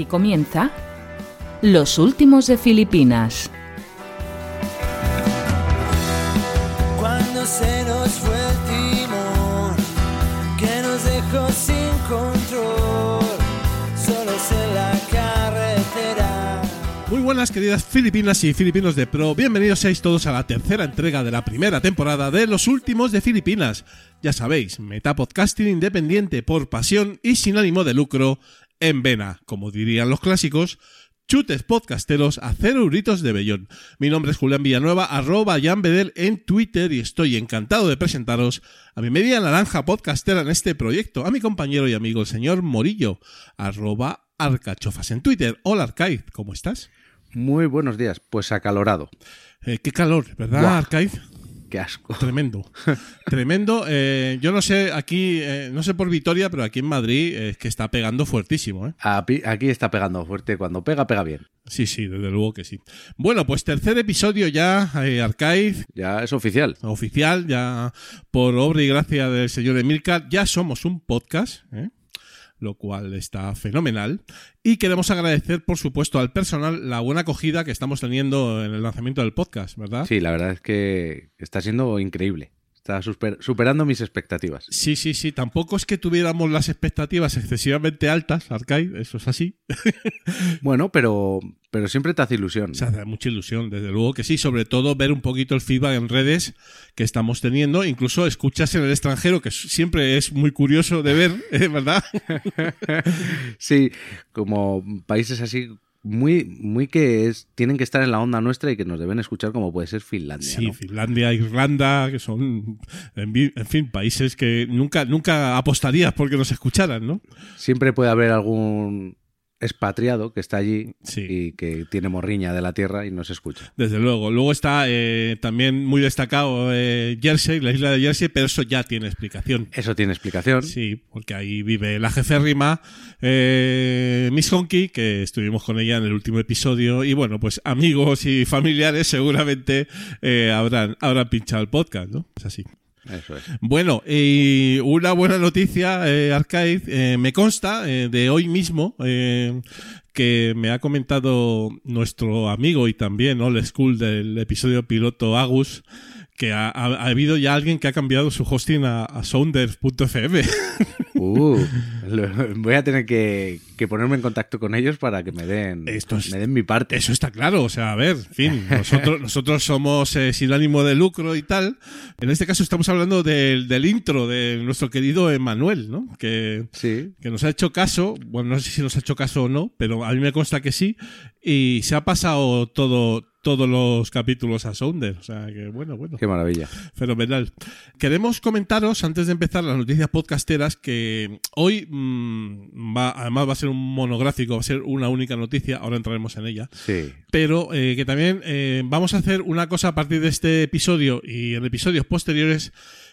Aquí comienza Los Últimos de Filipinas. Cuando se nos fue el timón, que nos dejó sin control, solos en la carretera. Muy buenas queridas filipinas y filipinos de pro, bienvenidos seáis todos a la tercera entrega de la primera temporada de Los Últimos de Filipinas. Ya sabéis, metapodcasting independiente por pasión y sin ánimo de lucro en vena, como dirían los clásicos, chutes podcasteros a cero euritos de bellón. Mi nombre es Julián Villanueva, arroba Jan Bedel en Twitter y estoy encantado de presentaros a mi media naranja podcastera en este proyecto, a mi compañero y amigo el señor Morillo, arroba Arcachofas en Twitter. Hola Arcaiz, ¿cómo estás? Muy buenos días, pues acalorado. Eh, qué calor, ¿verdad, Buah. Arcaiz? Qué asco. Tremendo. Tremendo. Eh, yo no sé, aquí, eh, no sé por Vitoria, pero aquí en Madrid es que está pegando fuertísimo, ¿eh? Api- Aquí está pegando fuerte. Cuando pega, pega bien. Sí, sí, desde luego que sí. Bueno, pues tercer episodio ya, eh, Arcaiz, Ya es oficial. oficial, ya por obra y gracia del señor Emilcar, ya somos un podcast, ¿eh? Lo cual está fenomenal. Y queremos agradecer, por supuesto, al personal la buena acogida que estamos teniendo en el lanzamiento del podcast, ¿verdad? Sí, la verdad es que está siendo increíble. Está super- superando mis expectativas. Sí, sí, sí. Tampoco es que tuviéramos las expectativas excesivamente altas, Arcade, eso es así. Bueno, pero, pero siempre te hace ilusión. Se hace mucha ilusión, desde luego que sí. Sobre todo ver un poquito el feedback en redes que estamos teniendo. Incluso escuchas en el extranjero, que siempre es muy curioso de ver, ¿eh? ¿verdad? Sí, como países así muy, muy que es, tienen que estar en la onda nuestra y que nos deben escuchar como puede ser Finlandia. Sí, ¿no? Finlandia, Irlanda, que son, en, en fin, países que nunca, nunca apostarías porque nos escucharan, ¿no? Siempre puede haber algún expatriado que está allí Sí. y que tiene morriña de la tierra y nos escucha. Desde luego. Luego está eh, también muy destacado eh, Jersey, la isla de Jersey, pero eso ya tiene explicación. Eso tiene explicación. Sí, porque ahí vive la jeférrima eh, Miss Honky, que estuvimos con ella en el último episodio. Y bueno, pues amigos y familiares seguramente eh, habrán, habrán pinchado el podcast, ¿no? Es así. Bueno, y una buena noticia, eh, eh, me consta eh, de hoy mismo eh, que me ha comentado nuestro amigo y también old school del episodio piloto Agus que ha, ha- ha habido ya alguien que ha cambiado su hosting a, a sounders.fm. Uh, voy a tener que, que ponerme en contacto con ellos para que me den, Esto es- me den mi parte. Eso está claro, o sea, a ver, en fin, nosotros, nosotros somos eh, sin ánimo de lucro y tal. En este caso estamos hablando del, del intro de nuestro querido Emanuel, ¿no? Que, Sí, que nos ha hecho caso, bueno, no sé si nos ha hecho caso o no, pero a mí me consta que sí, y se ha pasado todo todos los capítulos a Sounder, o sea que bueno, bueno, qué maravilla. fenomenal. Queremos comentaros, antes de empezar las noticias podcasteras, que hoy mm, va, además va a ser un monográfico, va a ser una única noticia, ahora entraremos en ella, Sí, pero eh, que también eh, vamos a hacer una cosa a partir de este episodio y en episodios posteriores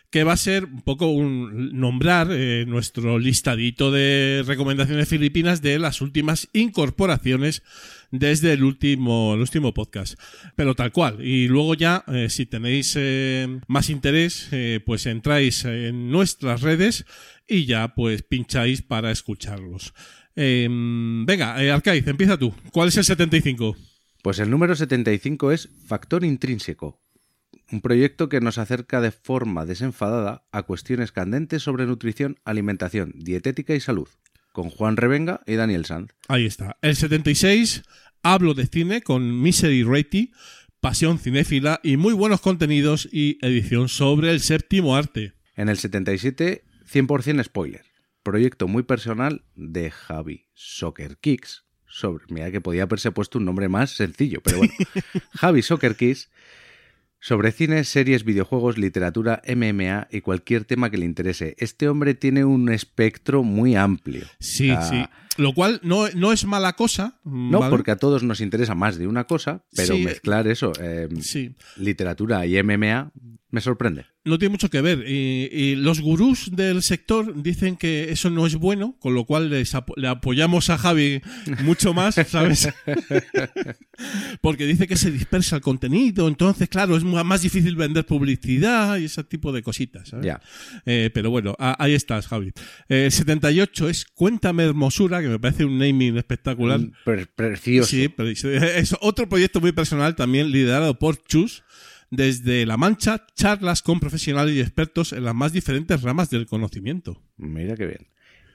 que va a ser un poco un nombrar eh, nuestro listadito de recomendaciones filipinas de las últimas incorporaciones desde el último, el último podcast. Pero tal cual. Y luego ya, eh, si tenéis eh, más interés, eh, pues entráis en nuestras redes y ya pues pincháis para escucharlos. Eh, venga, Arcaiz, empieza tú. ¿Cuál es el 75? pues el número 75 es Factor Intrínseco, un proyecto que nos acerca de forma desenfadada a cuestiones candentes sobre nutrición, alimentación, dietética y salud, con Juan Revenga y Daniel Sanz. Ahí está. El 76, hablo de cine con Misery Rating, pasión cinéfila y muy buenos contenidos y edición sobre el séptimo arte. En el 77, 100% spoiler. Proyecto muy personal de Javi Soccer Kicks. Sobre, mira que podía haberse puesto un nombre más sencillo, pero bueno. Javi Soccer Kicks sobre cine, series, videojuegos, literatura, MMA y cualquier tema que le interese. Este hombre tiene un espectro muy amplio. Sí, sí. Lo cual no, no es mala cosa. No, ¿vale? porque a todos nos interesa más de una cosa, pero Sí. mezclar eso, eh, Sí. literatura y MMA, me sorprende. no tiene mucho que ver. Y, y los gurús del sector dicen que eso no es bueno, con lo cual les apo- le apoyamos a Javi mucho más, ¿sabes? Porque dice que se dispersa el contenido, entonces, claro, es más difícil vender publicidad y ese tipo de cositas, ¿sabes? Ya. Eh, pero bueno, ahí estás, Javi. Eh, El 78 es Cuéntame Hermosura, que me parece un naming espectacular. Pre- precioso. Sí, es otro proyecto muy personal también liderado por Chus. Desde La Mancha, charlas con profesionales y expertos en las más diferentes ramas del conocimiento. Mira qué bien.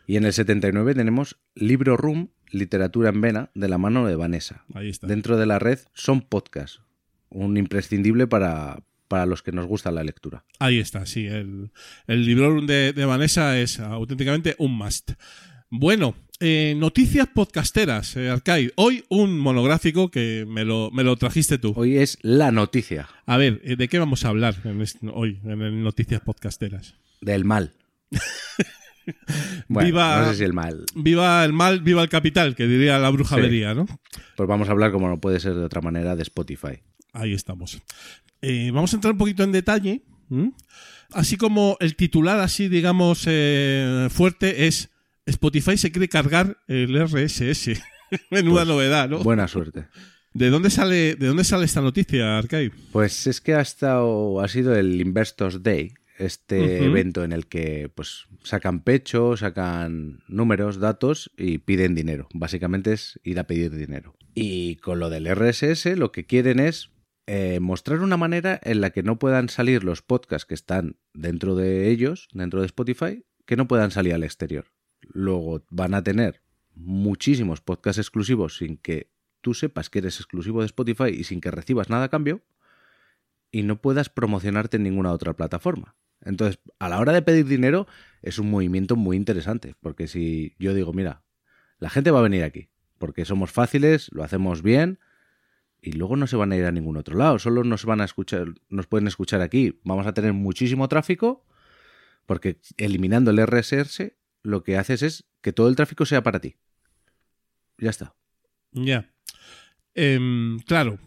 Y en el 79 tenemos Libro Room, Literatura en Vena, de la mano de Vanessa. Ahí está. Dentro de la red son podcasts, un imprescindible para, para los que nos gusta la lectura. Ahí está, sí. El, el libro de, de Vanessa es auténticamente un must. Bueno, eh, noticias podcasteras, eh, Arcade. Hoy un monográfico que me lo, me lo trajiste tú. Hoy es la noticia A ver, eh, ¿de qué vamos a hablar en hoy en el Noticias Podcasteras? del mal. Bueno, Viva- no sé si el mal. Viva el mal, viva el capital, que diría la brujavería, ¿no? Pues vamos a hablar, como no puede ser de otra manera, de Spotify. Ahí estamos. Eh, vamos a entrar un poquito en detalle. Así como el titular, así digamos, fuerte es Spotify se quiere cargar el RSS. Menuda Pues, novedad, ¿no? Buena suerte. ¿De dónde sale, de dónde sale esta noticia, Arcade? Pues es que ha estado, ha sido el Investors Day, este evento en el que pues sacan pecho, sacan números, datos y piden dinero. Básicamente es ir a pedir dinero. Y con lo del RSS lo que quieren es eh, mostrar una manera en la que no puedan salir los podcasts que están dentro de ellos, dentro de Spotify, que no puedan salir al exterior. Luego van a tener muchísimos podcasts exclusivos sin que tú sepas que eres exclusivo de Spotify y sin que recibas nada a cambio y no puedas promocionarte en ninguna otra plataforma. Entonces, a la hora de pedir dinero es un movimiento muy interesante, porque si yo digo, mira, la gente va a venir aquí, porque somos fáciles, lo hacemos bien y luego no se van a ir a ningún otro lado, solo nos van a escuchar, nos pueden escuchar aquí. Vamos a tener muchísimo tráfico porque eliminando el RSS lo que haces es que todo el tráfico sea para ti. Ya está. Ya. Em, claro.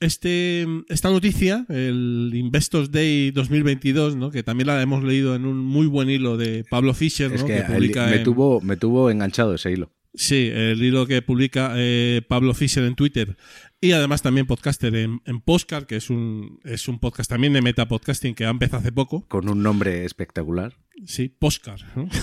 Este, esta noticia, el Investors Day 2022, ¿no? que también la hemos leído en un muy buen hilo de Pablo Fischer, Es ¿no? que que publica el- me, en- tuvo, me tuvo enganchado ese hilo. Sí, el hilo que publica eh, Pablo Fischer en Twitter y además también podcaster en, en Postcard, que es un, es un podcast también de metapodcasting que ha empezado hace poco. Con un nombre espectacular. Sí, Postcard. ¿no?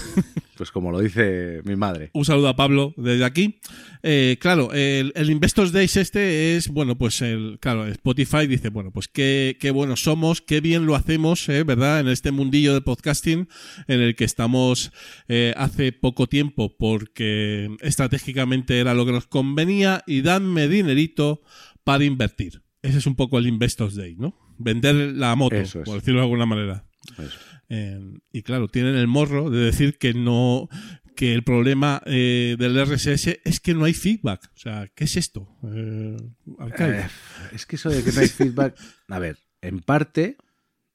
Pues como lo dice mi madre. Un saludo a Pablo desde aquí. Eh, claro, el, el Investors Days este es, bueno, pues el, claro, Spotify dice, bueno, pues qué, qué buenos somos, qué bien lo hacemos, eh, ¿verdad? En este mundillo de podcasting en el que estamos eh, hace poco tiempo porque estratégicamente era lo que nos convenía y danme dinerito para invertir. Ese es un poco el Investors Day, ¿no? Vender la moto, Eso es. por decirlo de alguna manera. Eso. Eh, y claro, tienen el morro de decir que no que el problema eh, del RSS es que no hay feedback. O sea, ¿qué es esto? Eh. Eh, es que eso de que no hay feedback. A ver, en parte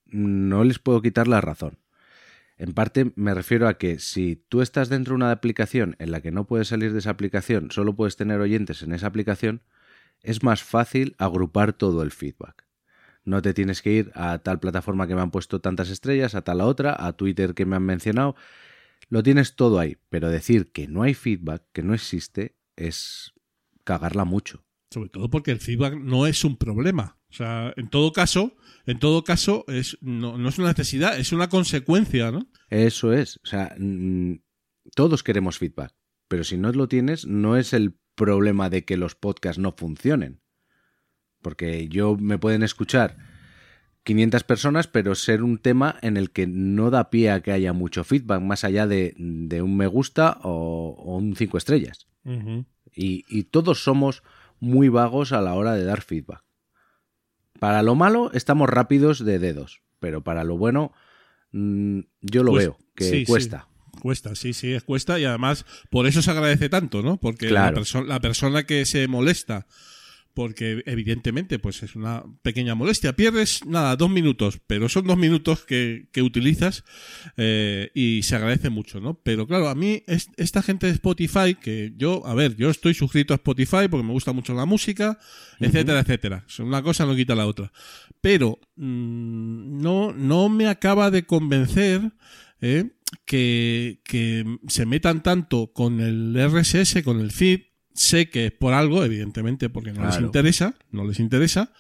no les puedo quitar la razón. En parte me refiero a que si tú estás dentro de una aplicación en la que no puedes salir de esa aplicación, solo puedes tener oyentes en esa aplicación, es más fácil agrupar todo el feedback. No te tienes que ir a tal plataforma que me han puesto tantas estrellas, a tal a otra, a Twitter que me han mencionado. Lo tienes todo ahí, pero decir que no hay feedback, que no existe, es cagarla mucho. Sobre todo porque el feedback no es un problema. O sea, en todo caso, en todo caso, es, no, no es una necesidad, es una consecuencia, ¿no? Eso es. O sea, mm, todos queremos feedback, pero si no lo tienes, no es el problema de que los podcasts no funcionen. Porque yo me pueden escuchar 500 personas, pero ser un tema en el que no da pie a que haya mucho feedback, más allá de, de un me gusta o, o un 5 estrellas. Y, y todos somos muy vagos a la hora de dar feedback. Para lo malo estamos rápidos de dedos, pero para lo bueno mm, yo lo Pues, veo, que sí, sí. cuesta. Cuesta, sí, sí, es cuesta y además por eso se agradece tanto, ¿no? Porque Claro. la, perso- la persona que se molesta, porque evidentemente pues es una pequeña molestia, pierdes nada, dos minutos, pero son dos minutos que, que utilizas eh, y se agradece mucho, ¿no? Pero claro, a mí es- esta gente de Spotify, que yo, a ver, yo estoy suscrito a Spotify porque me gusta mucho la música, etcétera, etcétera. Una cosa no quita la otra. Pero mm, no, no me acaba de convencer ¿eh? que, que se metan tanto con el RSS, con el feed. Sé que es por algo, evidentemente, porque no les interesa, no les interesa,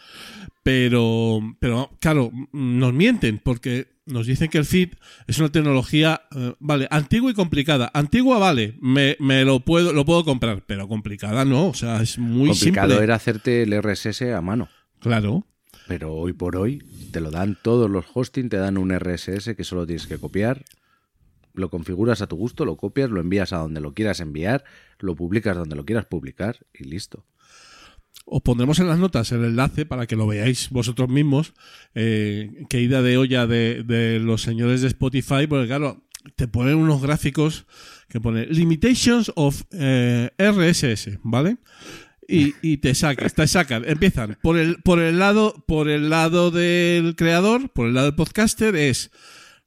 pero, pero claro, nos mienten porque nos dicen que el feed es una tecnología, eh, vale, antigua y complicada. Antigua, vale, me, me lo puedo lo puedo comprar, pero complicada no, o sea, es muy Complicado simple. era hacerte el RSS a mano. Claro, Pero hoy por hoy te lo dan todos los hosting, te dan un RSS que solo tienes que copiar, lo configuras a tu gusto, lo copias, lo envías a donde lo quieras enviar, lo publicas donde lo quieras publicar y listo. Os pondremos en las notas el enlace para que lo veáis vosotros mismos. Eh, qué ida de olla de, los señores de Spotify, porque claro, te ponen unos gráficos que pone Limitations of eh, RSS, ¿vale? Y, y te sacan, te sacan, empiezan por el, por el lado, por el lado del creador, por el lado del podcaster, es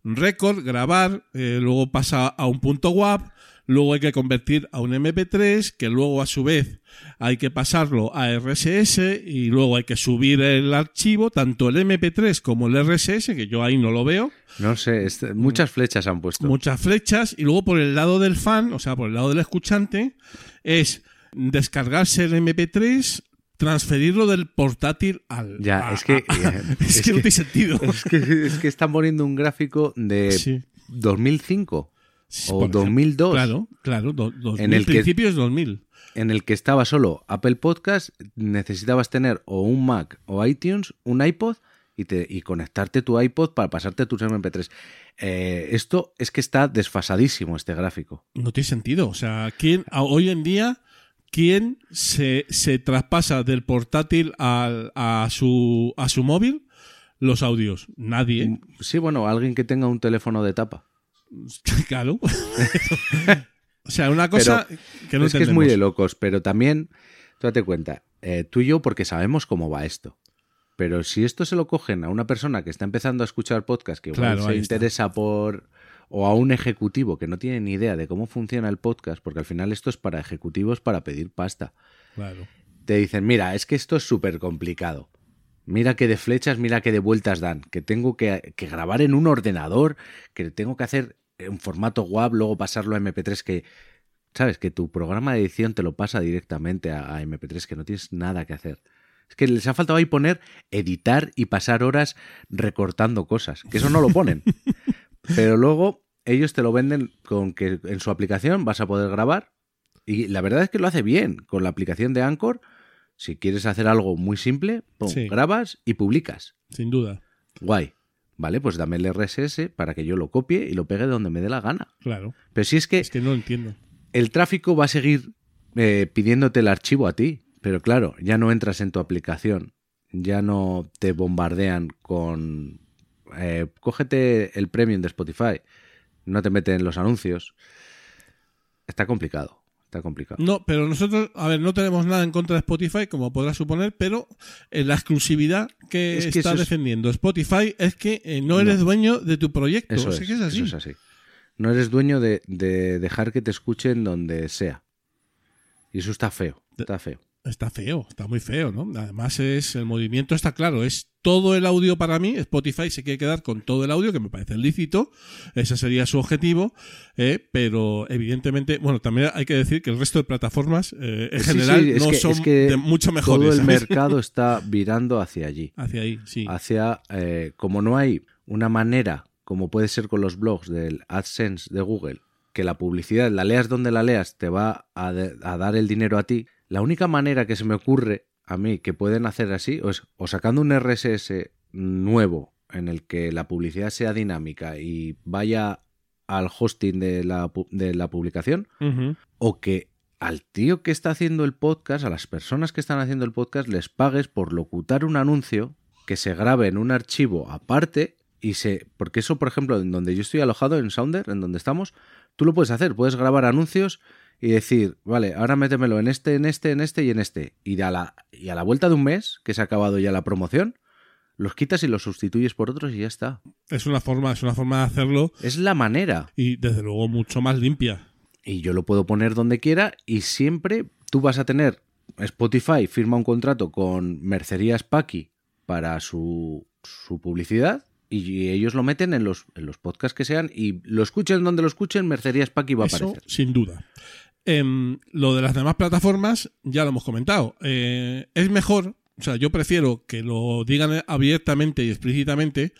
record, grabar, eh, luego pasa a un punto WAV, luego hay que convertir a un MP3, que luego a su vez hay que pasarlo a RSS y luego hay que subir el archivo, tanto el MP3 como el RSS, que yo ahí no lo veo, No sé, muchas flechas han puesto. muchas flechas, y luego por el lado del fan, o sea, por el lado del escuchante, es descargarse el MP3, transferirlo del portátil al... Ya, a- es que- a- es, es que no tiene sentido. Es que, es que están poniendo un gráfico de Sí. 2005 Sí, o por ejemplo. 2002 Claro, claro, do- 2000, En el que- principios 2000. en el que estaba solo Apple Podcast, necesitabas tener o un Mac o iTunes, un iPod y, te, y conectarte tu iPod para pasarte tus MP3. Eh, esto es que está desfasadísimo este gráfico. No tiene sentido. O sea, ¿quién, hoy en día, ¿quién se, se traspasa del portátil al- a, su, a su móvil los audios? Nadie. Sí, bueno, alguien que tenga un teléfono de tapa. claro. o sea, una cosa que no es que es muy de locos, pero también, tú date cuenta, eh, tú y yo porque sabemos cómo va esto. Pero si esto se lo cogen a una persona que está empezando a escuchar podcast, que igual Claro, se interesa por... o a un ejecutivo que no tiene ni idea de cómo funciona el podcast, porque al final esto es para ejecutivos para pedir pasta. Claro. Te dicen, mira, es que esto es súper complicado. Mira que de flechas, mira que de vueltas dan. Que tengo que, que grabar en un ordenador, que tengo que hacer en formato WAV, luego pasarlo a MP3, que, ¿sabes? Que tu programa de edición te lo pasa directamente a, a MP3, que no tienes nada que hacer. Es que les ha faltado ahí poner editar y pasar horas recortando cosas, que eso no lo ponen. Pero luego ellos te lo venden con que en su aplicación vas a poder grabar. Y la verdad es que lo hace bien. Con la aplicación de Anchor, si quieres hacer algo muy simple, pum, Sí. grabas y publicas. Sin duda. Guay. Vale, pues dame el RSS para que yo lo copie y lo pegue donde me dé la gana. Claro. Pero si es que Es que no lo entiendo. el tráfico va a seguir eh, pidiéndote el archivo a ti. Pero claro, ya no entras en tu aplicación. Ya no te bombardean con... eh, cógete el premium de Spotify. No te meten los anuncios. Está complicado. Está complicado. No, pero nosotros, a ver, no tenemos nada en contra de Spotify, como podrás suponer, pero eh, la exclusividad que, Es que está es- defendiendo Spotify es que eh, no eres dueño de tu proyecto. Eso O sea, es, que es así. eso es así. No eres dueño de, de dejar que te escuchen donde sea. Y eso está feo. Está feo. Está feo, está muy feo, ¿no? Además es el movimiento está claro, es todo el audio para mí. Spotify se quiere quedar con todo el audio, que me parece lícito. Ese sería su objetivo, eh, pero evidentemente, bueno, también hay que decir que el resto de plataformas eh, en Sí, general sí, no que- son que de mucho mejores. Todo el ¿sabes? mercado está virando hacia allí. Hacia ahí, sí. Hacia, eh, como no hay una manera, como puede ser con los blogs del AdSense de Google, que la publicidad, la leas donde la leas, te va a, de- a dar el dinero a ti. La única manera que se me ocurre a mí que pueden hacer así es o sacando un RSS nuevo en el que la publicidad sea dinámica y vaya al hosting de la, de la publicación, o que al tío que está haciendo el podcast, a las personas que están haciendo el podcast, les pagues por locutar un anuncio que se grabe en un archivo aparte y se... Porque eso, por ejemplo, en donde yo estoy alojado, en Sounder, en donde estamos, tú lo puedes hacer, puedes grabar anuncios y decir, vale, ahora métemelo en este, en este, en este y en este. Y a la, y a la vuelta de un mes, que se ha acabado ya la promoción, los quitas y los sustituyes por otros y ya está. Es una forma, es una forma de hacerlo Es la manera. y desde luego mucho más limpia. y yo lo puedo poner donde quiera y siempre tú vas a tener Spotify firma un contrato con Mercerías Paki para su, su publicidad y ellos lo meten en los, en los podcasts que sean y lo escuchen donde lo escuchen, Mercerías Paqui va a Eso, aparecer. sin duda. Em, lo de las demás plataformas, ya lo hemos comentado. Eh, es mejor, o sea, yo prefiero que lo digan abiertamente y explícitamente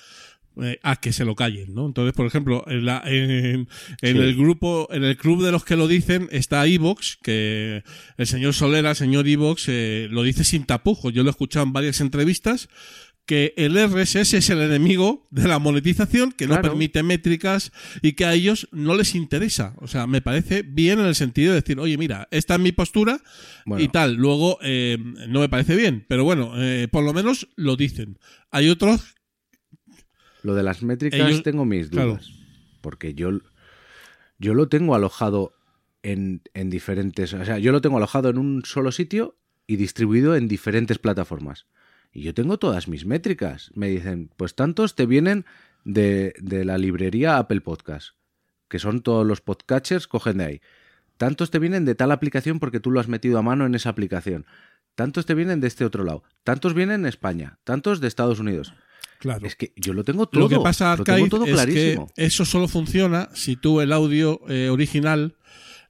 eh, a que se lo callen, ¿no? Entonces, por ejemplo, en, la- en- en Sí. el grupo, en el club de los que lo dicen está Evox, que el señor Solera, el señor Evox, eh, lo dice sin tapujos. Yo lo he escuchado en varias entrevistas que el RSS es el enemigo de la monetización, que no permite métricas y que a ellos no les interesa. O sea, me parece bien en el sentido de decir, oye, mira, esta es mi postura Bueno. y tal. Luego, eh, no me parece bien, pero bueno, eh, por lo menos lo dicen. Hay otros, Lo de las métricas Ellos- tengo mis claro. dudas. Porque yo, yo lo tengo alojado en, en diferentes. O sea, yo lo tengo alojado en un solo sitio y distribuido en diferentes plataformas. Y yo tengo todas mis métricas. Me dicen, pues tantos te vienen de, de la librería Apple Podcast, que son todos los podcatchers, cogen de ahí. Tantos te vienen de tal aplicación porque tú lo has metido a mano en esa aplicación. Tantos te vienen de este otro lado. Tantos vienen de España. Tantos de Estados Unidos. claro. Es que yo lo tengo todo. Lo que pasa, lo tengo Arcade, todo es que eso solo funciona si tú el audio eh, original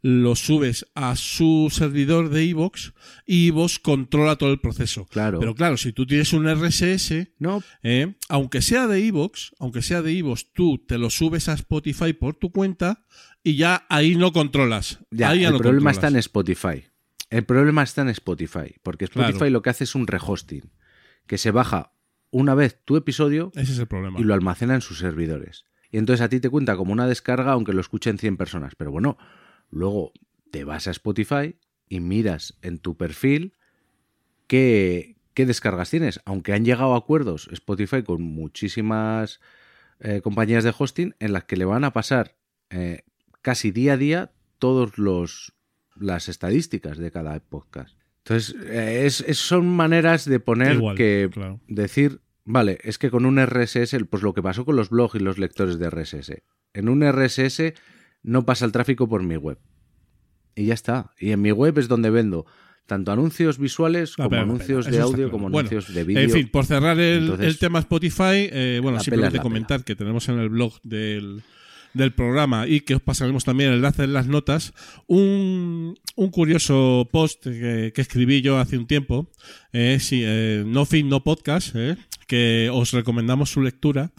lo subes a su servidor de iVoox y iVoox controla todo el proceso. Claro. Pero claro, si tú tienes un RSS, No, eh, aunque sea de iVoox, aunque sea de iVoox, tú te lo subes a Spotify por tu cuenta y ya ahí no controlas. ya, Ahí ya el no problema está en. Spotify. El problema está en Spotify, porque Spotify Claro. lo que hace es un rehosting, que se baja una vez tu episodio Ese es el problema. y lo almacena en sus servidores. Y entonces a ti te cuenta como una descarga aunque lo escuchen 100 personas. Pero bueno, luego te vas a Spotify y miras en tu perfil qué, qué descargas tienes. Aunque han llegado a acuerdos Spotify con muchísimas eh, compañías de hosting en las que le van a pasar eh, casi día a día todos los las estadísticas de cada podcast. Entonces, eh, es, es- son maneras de poner Igual, que claro. decir, vale, es que con un RSS, pues lo que pasó con los blogs y los lectores de RSS. En un RSS no pasa el tráfico por mi web. Y ya está. Y en mi web es donde vendo tanto anuncios visuales No, como anuncios de audio claro. como Bueno, anuncios de vídeo. En fin, por cerrar el, Entonces, el tema Spotify, eh, bueno, simplemente comentar que tenemos en el blog del, del programa y que os pasaremos también el enlace en las notas, un, un curioso post que, que escribí yo hace un tiempo, eh, sí, eh, No Fin No Podcast, eh, que os recomendamos su lectura.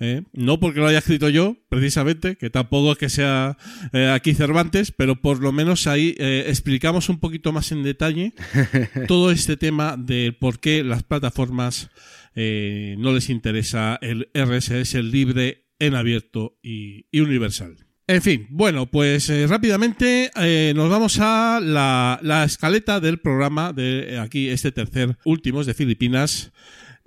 Eh, no porque lo haya escrito yo, precisamente, que tampoco es que sea eh, aquí Cervantes, pero por lo menos ahí eh, explicamos un poquito más en detalle todo este tema de por qué las plataformas eh, no les interesa el RSS libre en abierto y, y universal. En fin, bueno, pues eh, rápidamente eh, nos vamos a la, la escaleta del programa de aquí, este tercer últimos de Filipinas.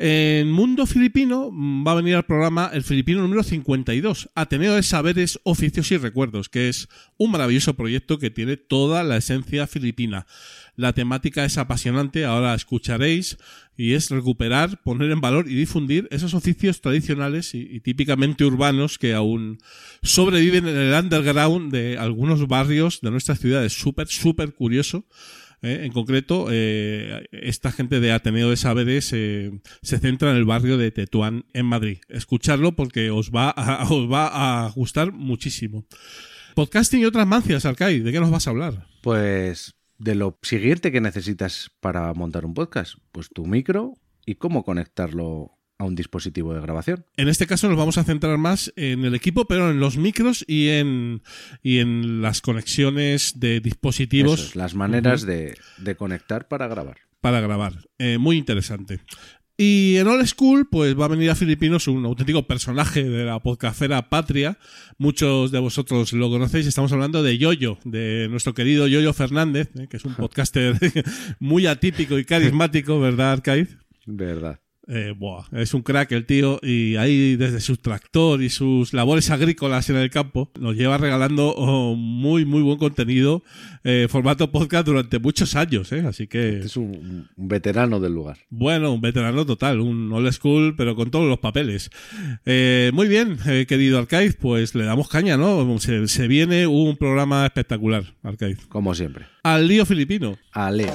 En Mundo Filipino mm, va a venir al programa el filipino número 52, Ateneo de Saberes, Oficios y Recuerdos, que es un maravilloso proyecto que tiene toda la esencia filipina. La temática es apasionante, ahora escucharéis, y es recuperar, poner en valor y difundir esos oficios tradicionales y, y típicamente urbanos que aún sobreviven en el underground de algunos barrios de nuestras ciudades. Súper, súper curioso. Eh, en concreto, eh, esta gente de Ateneo de Saberes eh, se centra en el barrio de Tetuán, en Madrid. Escucharlo porque os va a, os va a gustar muchísimo. Podcasting y otras mancias, Arcai, ¿de qué nos vas a hablar? Pues de lo siguiente que necesitas para montar un podcast, pues tu micro y cómo conectarlo a un dispositivo de grabación. En este caso nos vamos a centrar más en el equipo, pero en los micros y en, y en las conexiones de dispositivos Eso es, las maneras de, de conectar para grabar. para grabar. Eh, muy interesante. Y en All School, pues va a venir a Filipinos un auténtico personaje de la podcastera patria. Muchos de vosotros lo conocéis. Estamos hablando de Yoyo, de nuestro querido Yoyo Fernández, eh, que es un podcaster muy atípico y carismático, ¿verdad, Arcaiz? Verdad. Eh, buah, es un crack el tío y ahí desde su tractor y sus labores agrícolas en el campo nos lleva regalando oh, muy muy buen contenido eh, formato podcast durante muchos años, ¿eh? así que Es un, un veterano del lugar. bueno, un veterano total, un old school pero con todos los papeles. Eh, muy bien, eh, querido Arcaiz, pues le damos caña, ¿no? Se, se viene un programa espectacular, Arcaiz. Como siempre. Al lío filipino. A Leo.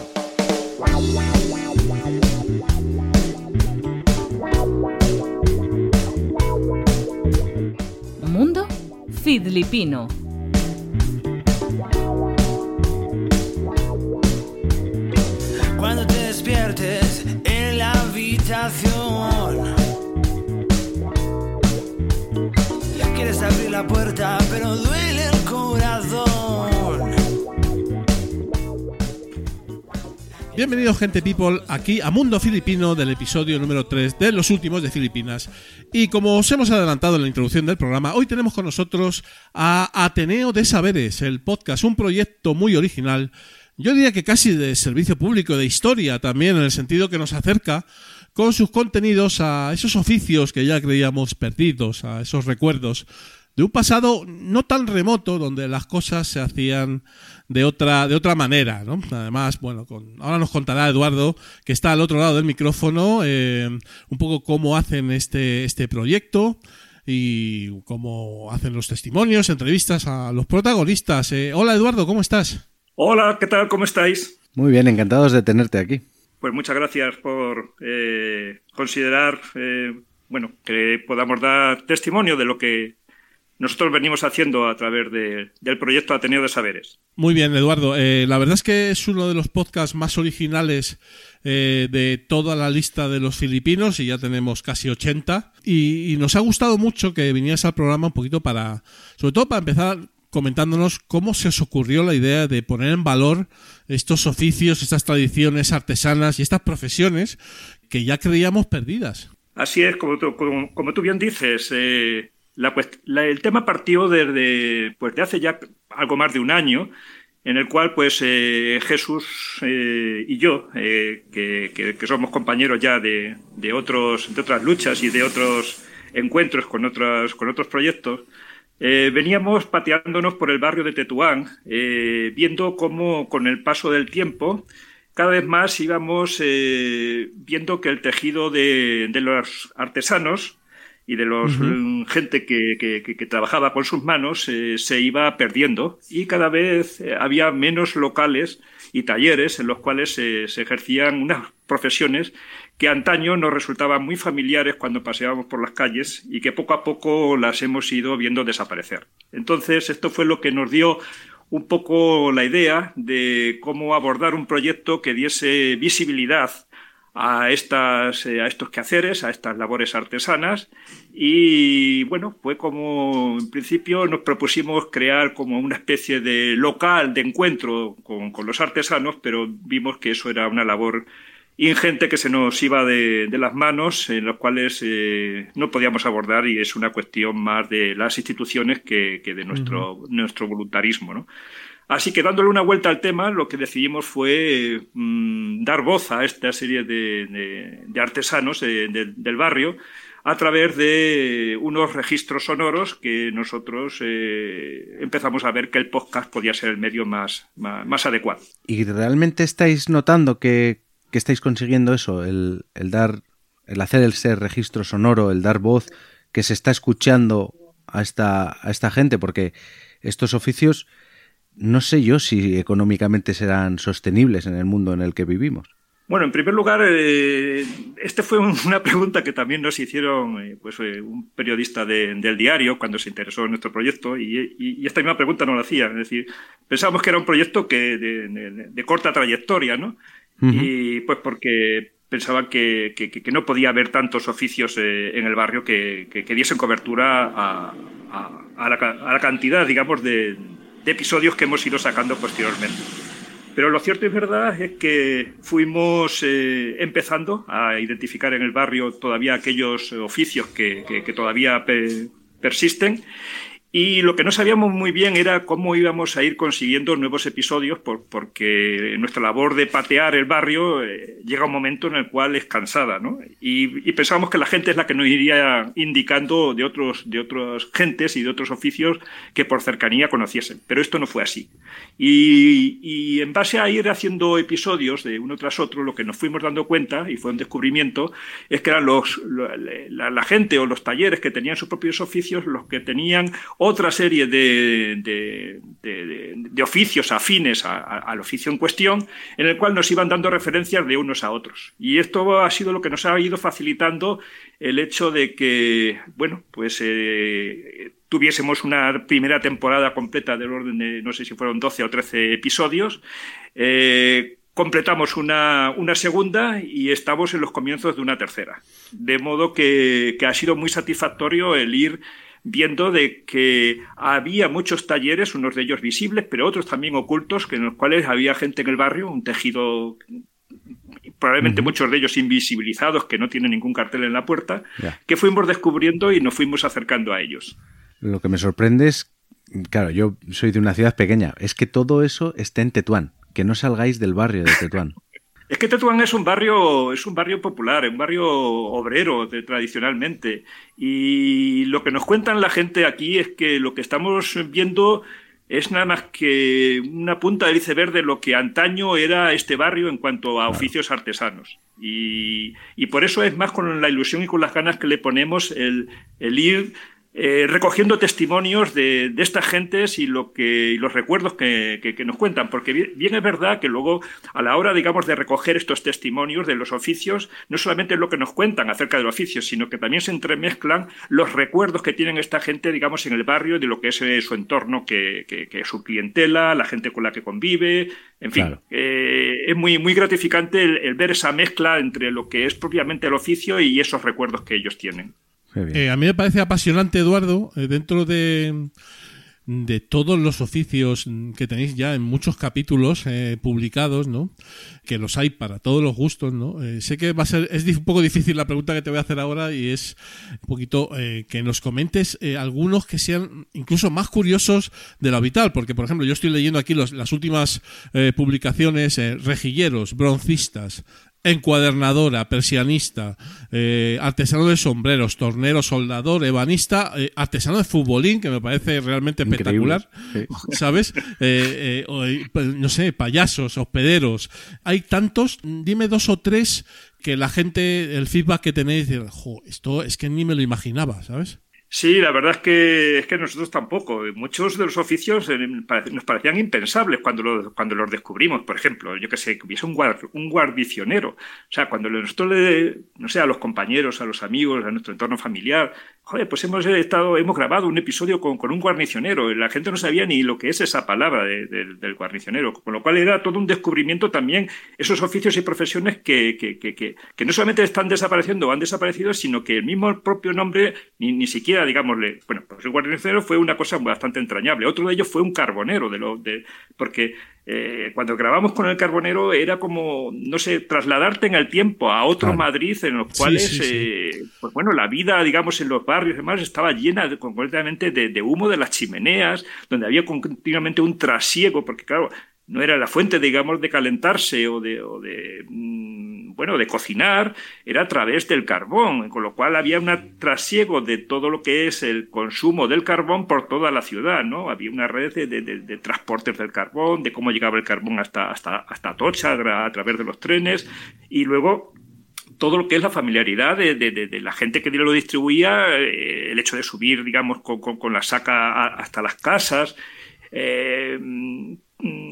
Fidlipino. Cuando te despiertes en la habitación. Quieres abrir la puerta, pero Bienvenidos, gente people, aquí a Mundo Filipino del episodio número 3 de Los Últimos de Filipinas. Y como os hemos adelantado en la introducción del programa, hoy tenemos con nosotros a Ateneo de Saberes, el podcast, un proyecto muy original, yo diría que casi de servicio público, de historia también, en el sentido que nos acerca con sus contenidos a esos oficios que ya creíamos perdidos, a esos recuerdos de un pasado no tan remoto donde las cosas se hacían de otra de otra manera, ¿no? Además, bueno, con, ahora nos contará Eduardo que está al otro lado del micrófono eh, un poco cómo hacen este este proyecto y cómo hacen los testimonios, entrevistas a los protagonistas. Eh, hola Eduardo, ¿cómo estás? Hola, ¿qué tal? ¿Cómo estáis? Muy bien, encantados de tenerte aquí. Pues muchas gracias por eh, considerar, eh, bueno, que podamos dar testimonio de lo que nosotros venimos haciendo a través de- del proyecto Ateneo de Saberes. Muy bien, Eduardo. Eh, la verdad es que es uno de los podcasts más originales eh, de toda la lista de los filipinos y ya tenemos casi 80. Y, y nos ha gustado mucho que vinieras al programa un poquito para, sobre todo para empezar comentándonos cómo se os ocurrió la idea de poner en valor estos oficios, estas tradiciones artesanas y estas profesiones que ya creíamos perdidas. Así es, como tú, como, como tú bien dices, eh, la la- el tema partió desde pues, de hace ya algo más de un año, en el cual pues eh, Jesús eh, y yo, eh, que, que- que somos compañeros ya de, de, otros, de otras luchas y de otros encuentros con otros, con otros proyectos, eh, veníamos pateándonos por el barrio de Tetuán, eh, viendo cómo con el paso del tiempo cada vez más íbamos eh, viendo que el tejido de, de los artesanos y de los mm, gente que, que- que- que trabajaba con sus manos se iba perdiendo. Y cada vez había menos locales y talleres en los cuales se ejercían unas profesiones que antaño nos resultaban muy familiares cuando paseábamos por las calles y que poco a poco las hemos ido viendo desaparecer. Entonces, esto fue lo que nos dio un poco la idea de cómo abordar un proyecto que diese visibilidad a, estas, eh, a estos quehaceres, a estas labores artesanas y bueno, fue como en principio nos propusimos crear como una especie de local de encuentro con, con los artesanos, pero vimos que eso era una labor ingente que se nos iba de, de las manos, en los cuales eh, no podíamos abordar y es una cuestión más de las instituciones que, que de nuestro, nuestro voluntarismo. ¿no? Así que dándole una vuelta al tema, lo que decidimos fue mm, dar voz a esta serie de, de- de artesanos de- del barrio a través de unos registros sonoros que nosotros eh, empezamos a ver que el podcast podía ser el medio más, más, más adecuado. ¿Y realmente estáis notando que, que estáis consiguiendo eso? El, el dar, el hacer ese registro sonoro, el dar voz, que se está escuchando a esta, a esta gente, porque estos oficios no sé yo si económicamente serán sostenibles en el mundo en el que vivimos. Bueno, en primer lugar, eh, esta fue un- una pregunta que también nos hicieron eh, pues, eh, un periodista de- del diario cuando se interesó en nuestro proyecto y, esta misma pregunta nos la hacía. Es decir, pensábamos que era un proyecto que de corta trayectoria, ¿no? Y pues porque pensaban que, que- que- no podía haber tantos oficios eh, en el barrio que, que- diesen cobertura a, a- a la, a la cantidad, digamos, de, de episodios que hemos ido sacando posteriormente. Pero lo cierto y verdad es que fuimos eh, empezando a identificar en el barrio todavía aquellos oficios que todavía pe- persisten y lo que no sabíamos muy bien era cómo íbamos a ir consiguiendo nuevos episodios, por- porque nuestra labor de patear el barrio eh, llega un momento en el cual es cansada, ¿no? Y, pensábamos que la gente es la que nos iría indicando de otros, de otras gentes y de otros oficios que por cercanía conociesen. Pero esto no fue así. Y, en base a ir haciendo episodios de uno tras otro, lo que nos fuimos dando cuenta, y fue un descubrimiento, es que eran los, lo- la, la gente o los talleres que tenían sus propios oficios los que tenían otra serie de, de, de- de- oficios afines a- al oficio en cuestión, en el cual nos iban dando referencias de unos a otros. Y esto ha sido lo que nos ha ido facilitando el hecho de que, bueno, pues eh, tuviésemos una primera temporada completa del orden de, no sé si fueron 12 o 13 episodios. Eh, completamos una, una, segunda y estamos en los comienzos de una tercera. De modo que ha sido muy satisfactorio el ir viendo de que había muchos talleres, unos de ellos visibles, pero otros también ocultos, que en los cuales había gente en el barrio, un tejido probablemente muchos de ellos invisibilizados, que no tienen ningún cartel en la puerta, que fuimos descubriendo y nos fuimos acercando a ellos. Lo que me sorprende es, claro, yo soy de una ciudad pequeña, es que todo eso está en Tetuán, que no salgáis del barrio de Tetuán. Es que Tetuán es un barrio, es un barrio popular, un barrio obrero de, tradicionalmente. Y lo que nos cuentan la gente aquí es que lo que estamos viendo es nada más que una punta del iceberg de lo que antaño era este barrio en cuanto a oficios artesanos. Y, por eso es más con la ilusión y con las ganas que le ponemos el, el ir eh, recogiendo testimonios de, estas gentes y, lo que, los recuerdos que, nos cuentan, porque bien, es verdad que luego a la hora, digamos, de recoger estos testimonios de los oficios, no solamente es lo que nos cuentan acerca del oficio, sino que también se entremezclan los recuerdos que tienen esta gente, digamos, en el barrio de lo que es eh, su entorno, que, es su clientela, la gente con la que convive, en fin, eh, es muy, muy gratificante el ver esa mezcla entre lo que es propiamente el oficio y esos recuerdos que ellos tienen. Eh, a mí me parece apasionante, Eduardo, eh, dentro de, de todos los oficios que tenéis ya en muchos capítulos eh, publicados, ¿no? Que los hay para todos los gustos, ¿no? sé que va a ser, es un poco difícil la pregunta que te voy a hacer ahora y es un poquito que nos comentes algunos que sean incluso más curiosos de lo habitual, porque por ejemplo yo estoy leyendo aquí las últimas publicaciones, rejilleros, broncistas, encuadernadora, persianista, eh, artesano de sombreros, tornero, soldador, ebanista, eh, artesano de futbolín, que me parece realmente espectacular, ¿sabes? Eh, pues, no sé, payasos, hospederos. Hay tantos, dime dos o tres que la gente, el feedback que tenéis, esto es que ni me lo imaginaba, ¿sabes? Sí, la verdad es que, es que nosotros tampoco. Muchos de los oficios eh, nos parecían impensables cuando, lo, cuando los descubrimos. Por ejemplo, yo que sé, hubiese un, un guardicionero. O sea, cuando nosotros le, no sé, a los compañeros, a los amigos, a nuestro entorno familiar, joder, pues hemos estado, hemos grabado un episodio con, con un guarnicionero. La gente no sabía ni lo que es esa palabra del guarnicionero. Con lo cual era todo un descubrimiento también esos oficios y profesiones que, que, que, que no solamente están desapareciendo o han desaparecido, sino que el mismo propio nombre ni, ni siquiera digámosle, bueno, pues el guarnicionero fue una cosa bastante entrañable. Otro de ellos fue un carbonero, de lo, de, porque eh, cuando grabamos con el carbonero era como, no sé, trasladarte en el tiempo a otro Madrid en los cuales, eh, pues bueno, la vida, digamos, en los barrios y demás estaba llena de, completamente de, de humo de las chimeneas, donde había continuamente un trasiego, porque claro, no era la fuente, digamos, de calentarse o de, mm, bueno, de cocinar, era a través del carbón, con lo cual había un trasiego de todo lo que es el consumo del carbón por toda la ciudad, ¿no? Había una red de, de, transportes del carbón, de cómo llegaba el carbón hasta, hasta, hasta Tocha a través de los trenes, y luego todo lo que es la familiaridad de, de, la gente que lo distribuía, eh, el hecho de subir, digamos, con, con, la saca hasta las casas, eh,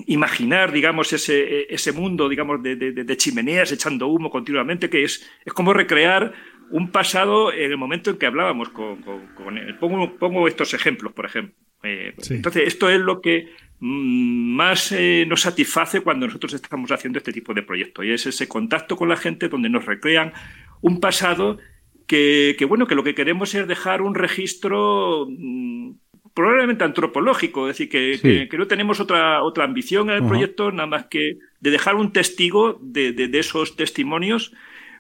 imaginar, digamos, ese, ese mundo, digamos, de, de, chimeneas echando humo continuamente, que es, es como recrear un pasado en el momento en que hablábamos con, con, él. Pongo, pongo, estos ejemplos, por ejemplo. Eh, entonces, esto es lo que más eh, nos satisface cuando nosotros estamos haciendo este tipo de proyectos, y es ese contacto con la gente donde nos recrean un pasado que, que bueno, que lo que queremos es dejar un registro mm, probablemente antropológico, es decir, que, que, no tenemos otra, otra ambición en el proyecto, nada más que de dejar un testigo de, de, esos testimonios,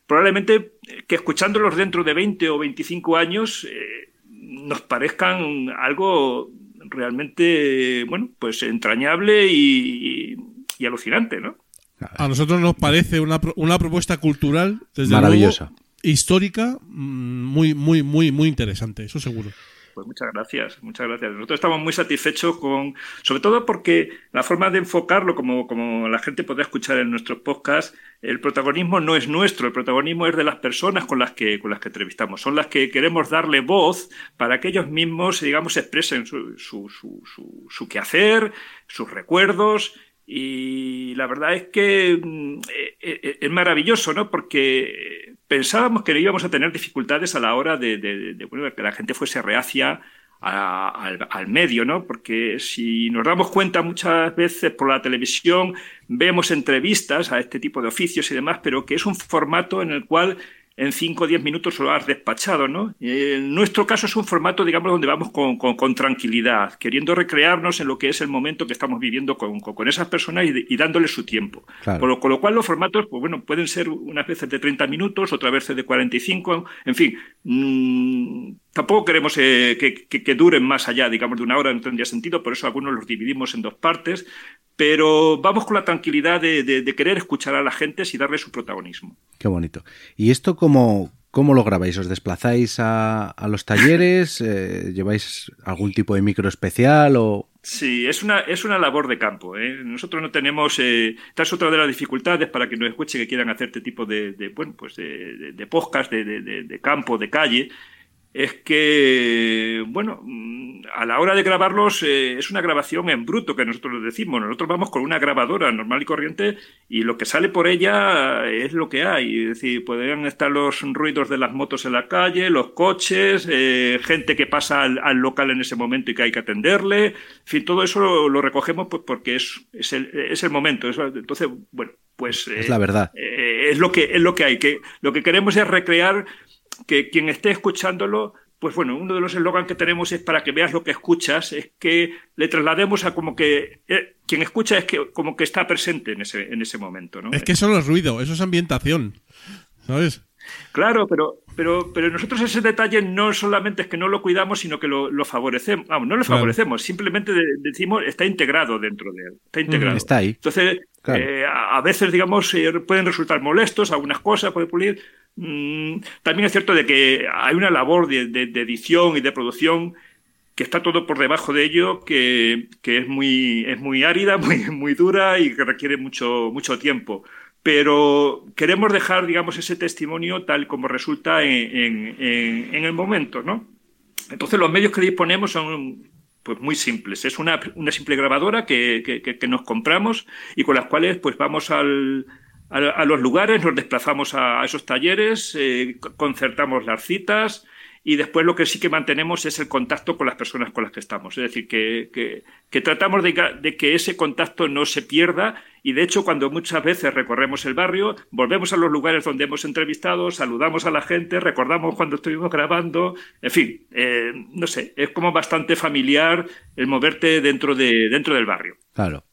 probablemente que escuchándolos dentro de 20 o 25 años eh, nos parezcan algo realmente, bueno, pues entrañable y, y, alucinante, ¿no? A nosotros nos parece una, una propuesta cultural, desde Maravillosa. histórica, mm, muy, muy, muy, muy interesante, eso seguro. Pues muchas gracias, muchas gracias. Nosotros estamos muy satisfechos con, sobre todo porque la forma de enfocarlo, como, como la gente podrá escuchar en nuestros podcasts, el protagonismo no es nuestro, el protagonismo es de las personas con las que, con las que entrevistamos. Son las que queremos darle voz para que ellos mismos, digamos, expresen su, su, su, su quehacer, sus recuerdos y la verdad es que mm, eh, eh, es maravilloso, ¿no? Porque pensábamos que no íbamos a tener dificultades a la hora de, bueno, que la gente fuese reacia al, al, medio, ¿no? Porque si nos damos cuenta muchas veces por la televisión vemos entrevistas a este tipo de oficios y demás, pero que es un formato en el cual en 5 o 10 minutos lo has despachado, ¿no? En nuestro caso es un formato, digamos, donde vamos con, con, tranquilidad, queriendo recrearnos en lo que es el momento que estamos viviendo con, con esas personas y, y dándoles su tiempo. Claro. Con, lo, con, lo, cual los formatos, pues bueno, pueden ser unas veces de 30 minutos, otras veces de 45, en fin. Mmm, tampoco queremos eh, que, que, que, duren más allá, digamos, de una hora, no tendría sentido, por eso algunos los dividimos en dos partes, pero vamos con la tranquilidad de, de, de querer escuchar a la gente y darle su protagonismo. Qué bonito. ¿Y esto cómo, cómo lo grabáis? ¿Os desplazáis a, a los talleres? Eh, ¿Lleváis algún tipo de micro especial o...? Sí, es una, es una labor de campo. ¿eh? Nosotros no tenemos. Eh, esta es otra de las dificultades para que nos escuche que quieran hacer este tipo de, de bueno, pues de, de, de podcast de campo, de calle es que, bueno, a la hora de grabarlos eh, es una grabación en bruto que nosotros decimos. Nosotros vamos con una grabadora normal y corriente y lo que sale por ella es lo que hay. Es decir, podrían estar los ruidos de las motos en la calle, los coches, eh, gente que pasa al, al, local en ese momento y que hay que atenderle. En fin, todo eso lo, lo recogemos pues, porque es, es, el, es el momento. Entonces, bueno, pues... Eh, es la verdad. es, lo que, es lo que hay. Que, lo que queremos es recrear que quien esté escuchándolo, pues bueno, uno de los eslogans que tenemos es para que veas lo que escuchas, es que le traslademos a como que eh, quien escucha es que como que está presente en ese, en ese momento. ¿no? Es que eso no es ruido, eso es ambientación, ¿sabes? Claro, pero, pero, pero nosotros ese detalle no solamente es que no lo cuidamos, sino que lo, lo favorecemos. Vamos, no lo favorecemos, simplemente de, decimos está integrado dentro de él. Está integrado. Mm, está ahí. Entonces, claro. eh, a, veces, digamos, eh, pueden resultar molestos algunas cosas, puede pulir. Mm, también es cierto de que hay una labor de, de, de, edición y de producción que está todo por debajo de ello, que, que es, muy, es muy árida, muy, muy dura y que requiere mucho, mucho tiempo pero queremos dejar, digamos, ese testimonio tal como resulta en, el momento, ¿no? Entonces los medios que disponemos son pues muy simples. Es una, una simple grabadora que, nos compramos y con las cuales pues vamos al, a, los lugares, nos desplazamos a, a esos talleres, eh, concertamos las citas, y después lo que sí que mantenemos es el contacto con las personas con las que estamos. Es decir, que, que, tratamos de, de, que ese contacto no se pierda y de hecho cuando muchas veces recorremos el barrio, volvemos a los lugares donde hemos entrevistado, saludamos a la gente, recordamos cuando estuvimos grabando, en fin, eh, no sé, es como bastante familiar el moverte dentro, de, dentro del barrio. Claro.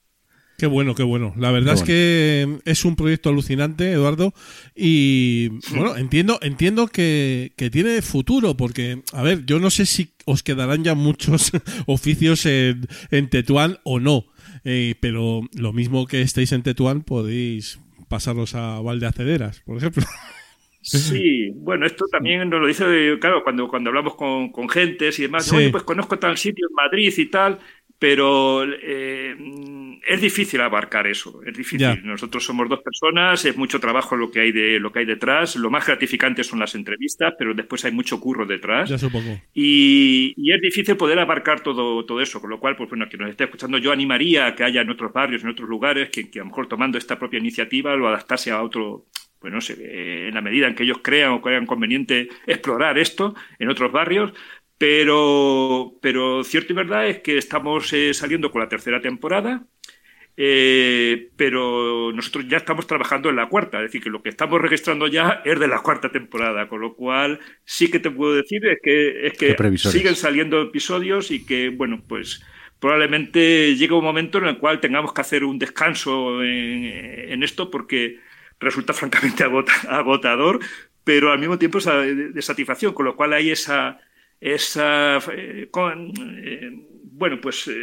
Qué bueno, qué bueno. La verdad qué es bueno. que es un proyecto alucinante, Eduardo. Y bueno, entiendo, entiendo que, que, tiene futuro, porque, a ver, yo no sé si os quedarán ya muchos oficios en, en Tetuán o no. Eh, pero lo mismo que estéis en Tetuán, podéis pasaros a Valdeacederas, por ejemplo. Sí, bueno, esto también nos lo dice, claro, cuando, cuando hablamos con, con gentes y demás, sí. oye, pues conozco tal sitio en Madrid y tal, pero eh, es difícil abarcar eso, es difícil. Ya. Nosotros somos dos personas, es mucho trabajo lo que hay de lo que hay detrás. Lo más gratificante son las entrevistas, pero después hay mucho curro detrás. Ya supongo. Y, y es difícil poder abarcar todo, todo eso, con lo cual, pues bueno, que nos esté escuchando, yo animaría a que haya en otros barrios, en otros lugares, que, que a lo mejor tomando esta propia iniciativa lo adaptase a otro, pues no sé, en la medida en que ellos crean o crean conveniente explorar esto en otros barrios, pero, pero cierto y verdad es que estamos eh, saliendo con la tercera temporada, eh, pero nosotros ya estamos trabajando en la cuarta, es decir, que lo que estamos registrando ya es de la cuarta temporada, con lo cual sí que te puedo decir es que, es que siguen saliendo episodios y que, bueno, pues probablemente llegue un momento en el cual tengamos que hacer un descanso en, en esto porque resulta francamente agotador, pero al mismo tiempo de satisfacción, con lo cual hay esa esa, eh, con, eh, bueno, pues eh,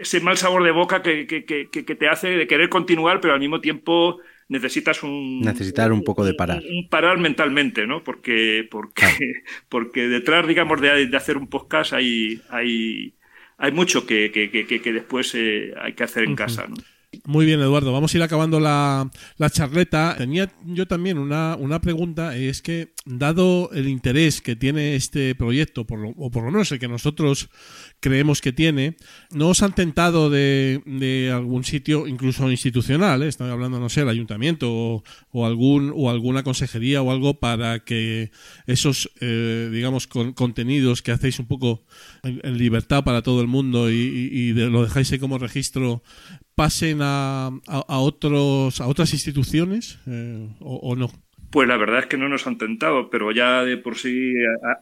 ese mal sabor de boca que, que, que, que, te hace de querer continuar, pero al mismo tiempo necesitas un necesitar un poco de parar un, un parar mentalmente no porque porque claro. porque detrás digamos de, de, hacer un podcast hay hay hay mucho que, que, que, que después eh, hay que hacer en uh -huh. casa ¿no? Muy bien, Eduardo. Vamos a ir acabando la, charleta. Tenía yo también una, pregunta. Es que, dado el interés que tiene este proyecto, por lo- o por lo menos el que nosotros creemos que tiene, ¿no os han tentado de, de algún sitio, incluso institucional? eh? Estoy hablando, no sé, el ayuntamiento o, o algún o alguna consejería o algo para que esos, eh, digamos, con- contenidos que hacéis un poco en, libertad para todo el mundo y de- lo dejáis ahí como registro pasen a, a- otros a otras instituciones eh, o, no Pues la verdad es que no nos han tentado, pero ya de por sí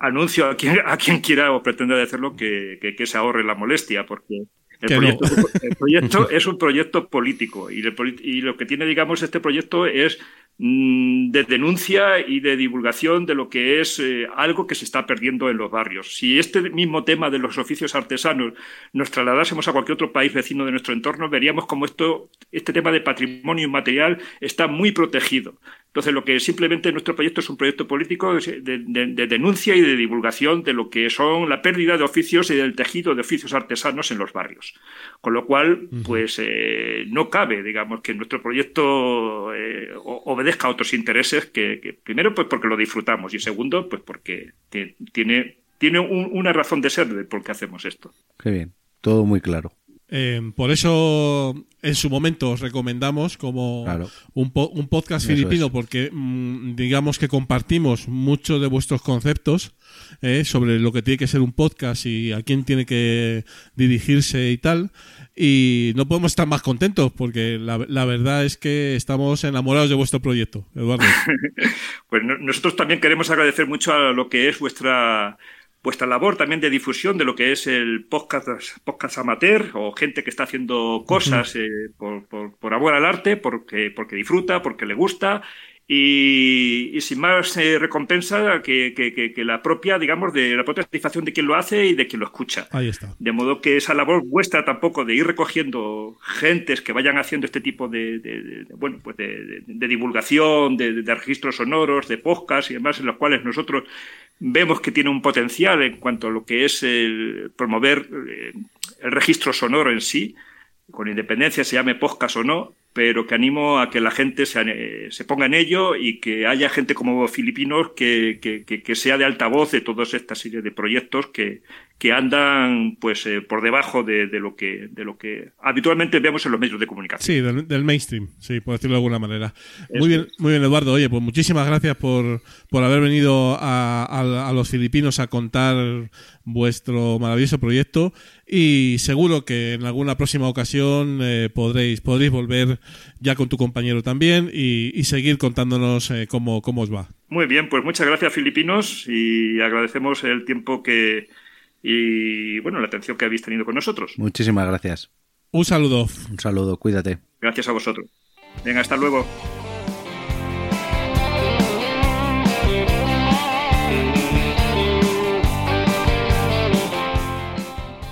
anuncio a quien, a quien quiera o pretenda hacerlo que, que, que se ahorre la molestia, porque el no. proyecto, el proyecto es un proyecto político y, el poli- y lo que tiene, digamos, este proyecto es mm, de denuncia y de divulgación de lo que es eh, algo que se está perdiendo en los barrios. Si este mismo tema de los oficios artesanos nos trasladásemos a cualquier otro país vecino de nuestro entorno, veríamos como esto, este tema de patrimonio inmaterial está muy protegido. Entonces, lo que simplemente nuestro proyecto es un proyecto político de, de- de denuncia y de divulgación de lo que son la pérdida de oficios y del tejido de oficios artesanos en los barrios. Con lo cual, pues eh, no cabe, digamos, que nuestro proyecto eh, obedezca a otros intereses que, que, primero, pues porque lo disfrutamos y segundo, pues porque ti- tiene, tiene un- una razón de ser de por qué hacemos esto. Qué bien. Todo muy claro. Eh, por eso en su momento os recomendamos como Claro. un, po- un podcast Eso filipino es. porque mm, digamos que compartimos mucho de vuestros conceptos eh, sobre lo que tiene que ser un podcast y a quién tiene que dirigirse y tal y no podemos estar más contentos porque la, la verdad es que estamos enamorados de vuestro proyecto Eduardo Pues no- nosotros también queremos agradecer mucho a lo que es vuestra vuestra labor también de difusión de lo que es el podcast, podcast amateur o gente que está haciendo cosas eh, por, por- por amor al arte, porque, porque disfruta, porque le gusta y, y sin más eh, recompensa que, que- que- que la propia, digamos, de la propia satisfacción de quien lo hace y de quien lo escucha. ahí está De modo que esa labor vuestra tampoco de ir recogiendo gentes que vayan haciendo este tipo de, de- de- de- bueno, pues de, divulgación, de, de registros sonoros, de podcast y demás, en los cuales nosotros vemos que tiene un potencial en cuanto a lo que es el promover eh, el registro sonoro en sí, con independencia se llame podcast o no, pero que animo a que la gente se, ponga en ello y que haya gente como filipinos que, que- que sea de altavoz de toda esta serie de proyectos que, que andan pues eh, por debajo de, de lo que de lo que habitualmente vemos en los medios de comunicación. Sí, del, del mainstream, sí, por decirlo de alguna manera. Muy bien, muy bien, Eduardo. Oye, pues muchísimas gracias por, por haber venido a, a- a los filipinos a contar vuestro maravilloso proyecto y seguro que en alguna próxima ocasión eh, podréis, podréis volver ya con tu compañero también y, y seguir contándonos eh, cómo, cómo os va. Muy bien, pues muchas gracias filipinos y agradecemos el tiempo que y bueno la atención que habéis tenido con nosotros. Muchísimas gracias. Un saludo. Un saludo. Cuídate. Gracias a vosotros. Venga, hasta luego.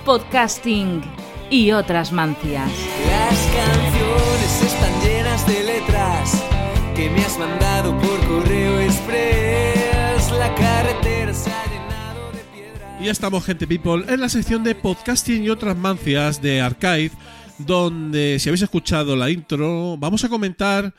Podcasting y otras mancias. Las canciones están llenas de letras que me has mandado por correo express. Y ya estamos, gente people, en la sección de podcasting y otras mancias de Archive, donde, si habéis escuchado la intro, vamos a comentar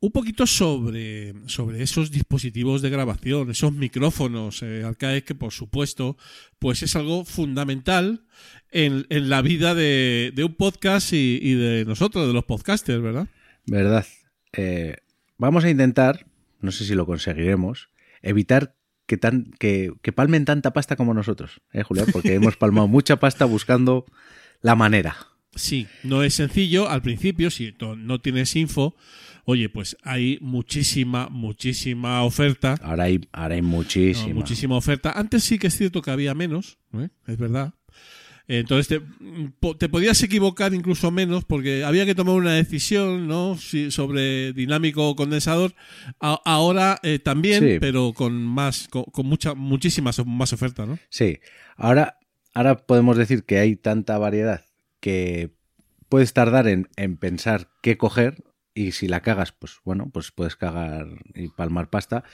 un poquito sobre, sobre esos dispositivos de grabación, esos micrófonos eh, Archive, que por supuesto, pues es algo fundamental en, en la vida de, de un podcast y, de nosotros, de los podcasters, ¿verdad? ¿Verdad? Eh, vamos a intentar, no sé si lo conseguiremos, evitar que, tan, que, que palmen tanta pasta como nosotros, ¿eh, Julián? Porque hemos palmado mucha pasta buscando la manera. Sí, no es sencillo al principio, si no tienes info, oye, pues hay muchísima, muchísima oferta. Ahora hay, ahora hay No, muchísima. muchísima oferta. Antes sí que es cierto que había menos, ¿eh? es verdad. Entonces te, te podías equivocar incluso menos porque había que tomar una decisión ¿no? Si- sobre dinámico o condensador. A- ahora eh, también, Sí. pero con más, con, con mucha, muchísimas más oferta, ¿no? Sí, ahora, ahora podemos decir que hay tanta variedad que puedes tardar en, en pensar qué coger y si la cagas, pues bueno, pues puedes cagar y palmar pasta.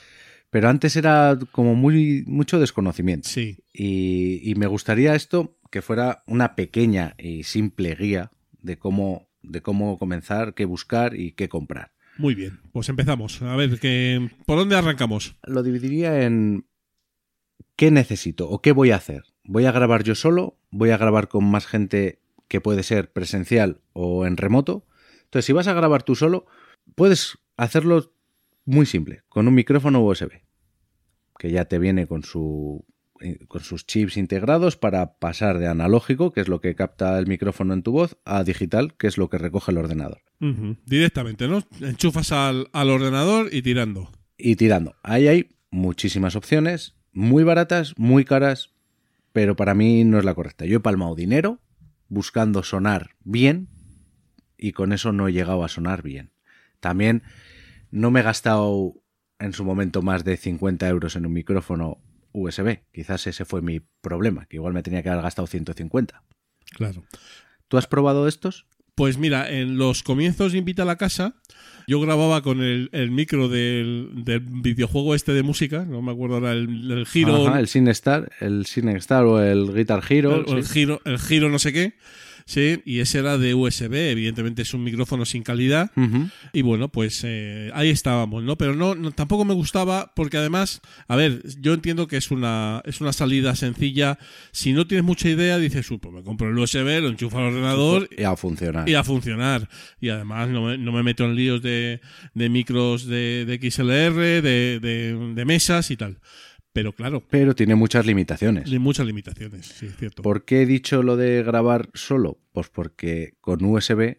Pero antes era como muy mucho desconocimiento. Sí. Y, y me gustaría esto que fuera una pequeña y simple guía de cómo de cómo comenzar, qué buscar y qué comprar. Muy bien, pues empezamos. A ver, que, ¿por dónde arrancamos? Lo dividiría en qué necesito o qué voy a hacer. ¿Voy a grabar yo solo? ¿Voy a grabar con más gente que puede ser presencial o en remoto? Entonces, si vas a grabar tú solo, puedes hacerlo muy simple, con un micrófono USB, que ya te viene con su con sus chips integrados para pasar de analógico, que es lo que capta el micrófono en tu voz, a digital, que es lo que recoge el ordenador. Directamente, ¿no? Enchufas al, al ordenador y tirando. Y tirando. Ahí hay muchísimas opciones, muy baratas, muy caras, pero para mí no es la correcta. Yo he palmado dinero buscando sonar bien y con eso no he llegado a sonar bien. También no me he gastado en su momento más de 50 euros en un micrófono USB. Quizás ese fue mi problema, que igual me tenía que haber gastado 150. Claro. ¿Tú has probado estos? Pues mira, en los comienzos de Invita a la Casa, yo grababa con el, el micro del, del videojuego este de música, no me acuerdo ahora, el, el giro, Ajá, el SingStar, el SingStar o el Guitar Hero. el, giro, el giro no sé qué, sí, y ese era de USB, evidentemente es un micrófono sin calidad, y bueno, pues eh, ahí estábamos, ¿no? Pero no, no- tampoco me gustaba porque además, a ver, yo entiendo que es una, es una salida sencilla. Si no tienes mucha idea, dices, "Uh, pues me compro el USB, lo enchufo al ordenador Y a funcionar. y a funcionar. Y además no me, no me meto en líos de, de micros de, de XLR, de- de mesas y tal. Pero claro, Pero tiene muchas limitaciones. hay muchas limitaciones, sí, es cierto. ¿Por qué he dicho lo de grabar solo? Pues porque con USB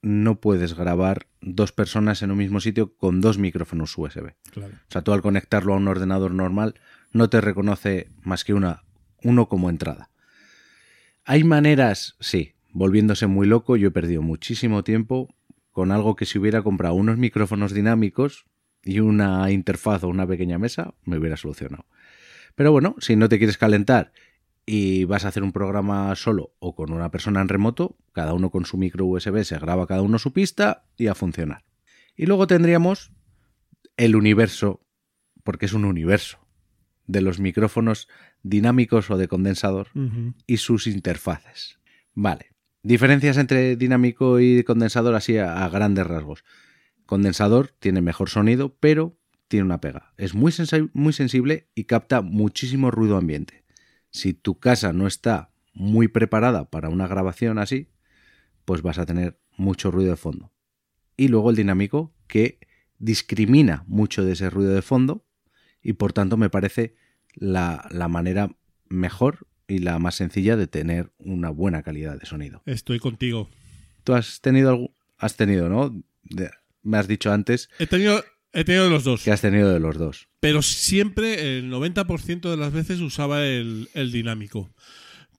no puedes grabar dos personas en un mismo sitio con dos micrófonos USB. Claro. O sea, tú al conectarlo a un ordenador normal no te reconoce más que una, uno como entrada. Hay maneras, sí, volviéndose muy loco, yo he perdido muchísimo tiempo con algo que si hubiera comprado unos micrófonos dinámicos y una interfaz o una pequeña mesa, me hubiera solucionado. Pero bueno, si no te quieres calentar y vas a hacer un programa solo o con una persona en remoto, cada uno con su micro USB se graba cada uno su pista y a funcionar. Y luego tendríamos el universo, porque es un universo, de los micrófonos dinámicos o de condensador y sus interfaces. Vale. Diferencias entre dinámico y condensador así a, a grandes rasgos. Condensador tiene mejor sonido, pero tiene una pega. Es muy, sensi- muy sensible y capta muchísimo ruido ambiente. Si tu casa no está muy preparada para una grabación así, pues vas a tener mucho ruido de fondo. Y luego el dinámico que discrimina mucho de ese ruido de fondo y por tanto me parece la, la manera mejor y la más sencilla de tener una buena calidad de sonido. Estoy contigo. ¿Tú has tenido algo? Has tenido, ¿no? De- me has dicho antes He tenido, he tenido los dos. que has tenido de los dos. Pero siempre, el 90% de las veces usaba el, el dinámico.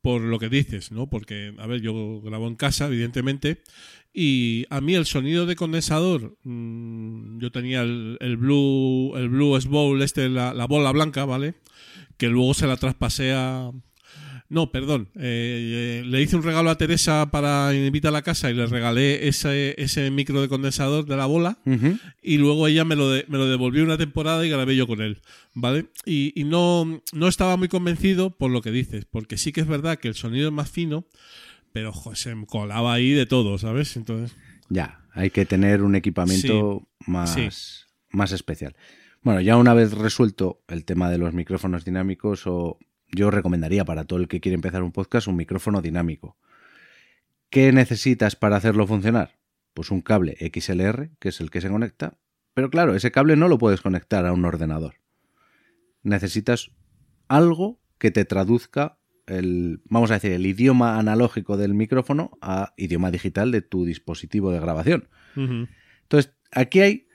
Por lo que dices, ¿no? Porque, a ver, yo grabo en casa, evidentemente, y a mí el sonido de condensador, mm, yo tenía el, el Blue, el Blue Bowl, este, la, la bola blanca, ¿vale? Que luego se la traspasé a. No, perdón. eh, eh, le hice un regalo a Teresa para invitar a la casa y le regalé ese, ese micro de condensador de la bola y luego ella me lo, de- me lo devolvió una temporada y grabé yo con él, ¿vale? Y, y no, no estaba muy convencido por lo que dices, porque sí que es verdad que el sonido es más fino, pero jo, se me colaba ahí de todo, ¿sabes? Entonces, Ya, hay que tener un equipamiento más, sí. más especial. Bueno, ya una vez resuelto el tema de los micrófonos dinámicos, o yo recomendaría para todo el que quiere empezar un podcast un micrófono dinámico. ¿Qué necesitas para hacerlo funcionar? Pues un cable XLR, que es el que se conecta, pero claro, ese cable no lo puedes conectar a un ordenador. Necesitas algo que te traduzca el, vamos a decir, el idioma analógico del micrófono a idioma digital de tu dispositivo de grabación. Entonces, aquí hay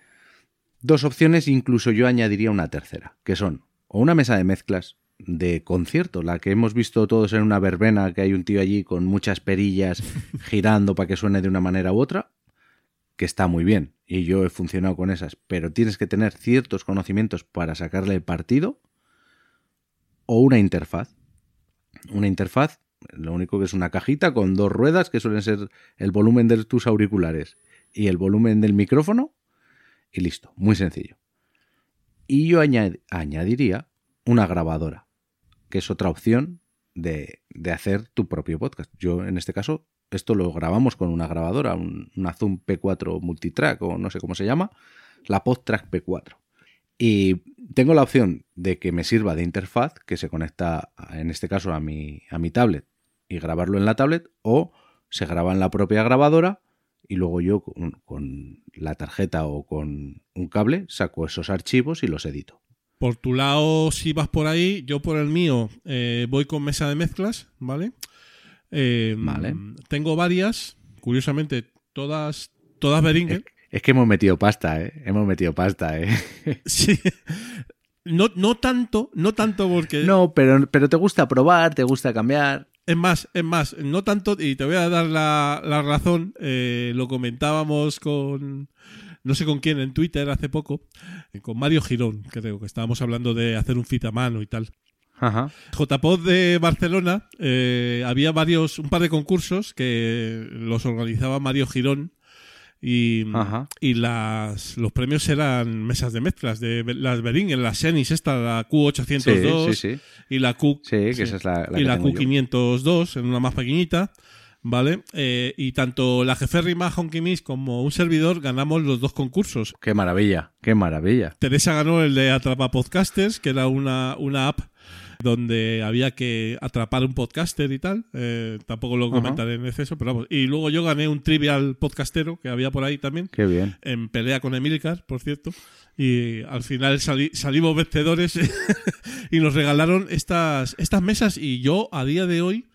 dos opciones, incluso yo añadiría una tercera, que son o una mesa de mezclas de concierto, la que hemos visto todos en una verbena, que hay un tío allí con muchas perillas girando para que suene de una manera u otra, que está muy bien, y yo he funcionado con esas, pero tienes que tener ciertos conocimientos para sacarle el partido, o una interfaz. Una interfaz, lo único que es una cajita con dos ruedas que suelen ser el volumen de tus auriculares y el volumen del micrófono, y listo, muy sencillo. Y yo añad- añadiría una grabadora, que es otra opción de, de hacer tu propio podcast. Yo, en este caso, esto lo grabamos con una grabadora, un- una Zoom P4 Multitrack o no sé cómo se llama, la PodTrack P4. Y tengo la opción de que me sirva de interfaz, que se conecta en este caso a mi, a mi tablet y grabarlo en la tablet, o se graba en la propia grabadora y luego yo con, con la tarjeta o con un cable saco esos archivos y los edito. Por tu lado, si vas por ahí, yo por el mío eh, voy con mesa de mezclas, ¿vale? Eh, Vale. Tengo varias, curiosamente, todas, todas Behringer. Es que hemos metido pasta, ¿eh? Hemos metido pasta, ¿eh? Sí. No, no tanto, no tanto porque... No, pero, pero te gusta probar, te gusta cambiar. Es más, es más, no tanto, y te voy a dar la, la razón, eh, lo comentábamos con, no sé con quién, en Twitter hace poco, eh, con Mario Girón, creo que estábamos hablando de hacer un fit a mano y tal. Ajá. JPod de Barcelona, eh, había varios, un par de concursos que los organizaba Mario Girón y, las, los premios eran mesas de mezclas de las Behringer, las Xenis, esta, la Sí, Q802 sí, sí. y la Q Sí, que esa es la, la y que la tengo yo. Q502 en una más pequeñita, ¿vale? Eh, y tanto la Jeférrima Honky Miss como un servidor ganamos los dos concursos. Qué maravilla, qué maravilla. Teresa ganó el de Atrapa Podcasters, que era una, una app donde había que atrapar un podcaster y tal. Eh, tampoco lo Ajá. comentaré en exceso, pero vamos. Y luego yo gané un trivial podcastero que había por ahí también Qué bien. en pelea con Emilcar, por cierto. Y al final sali- salimos vencedores y nos regalaron estas, estas mesas. Y yo, a día de hoy,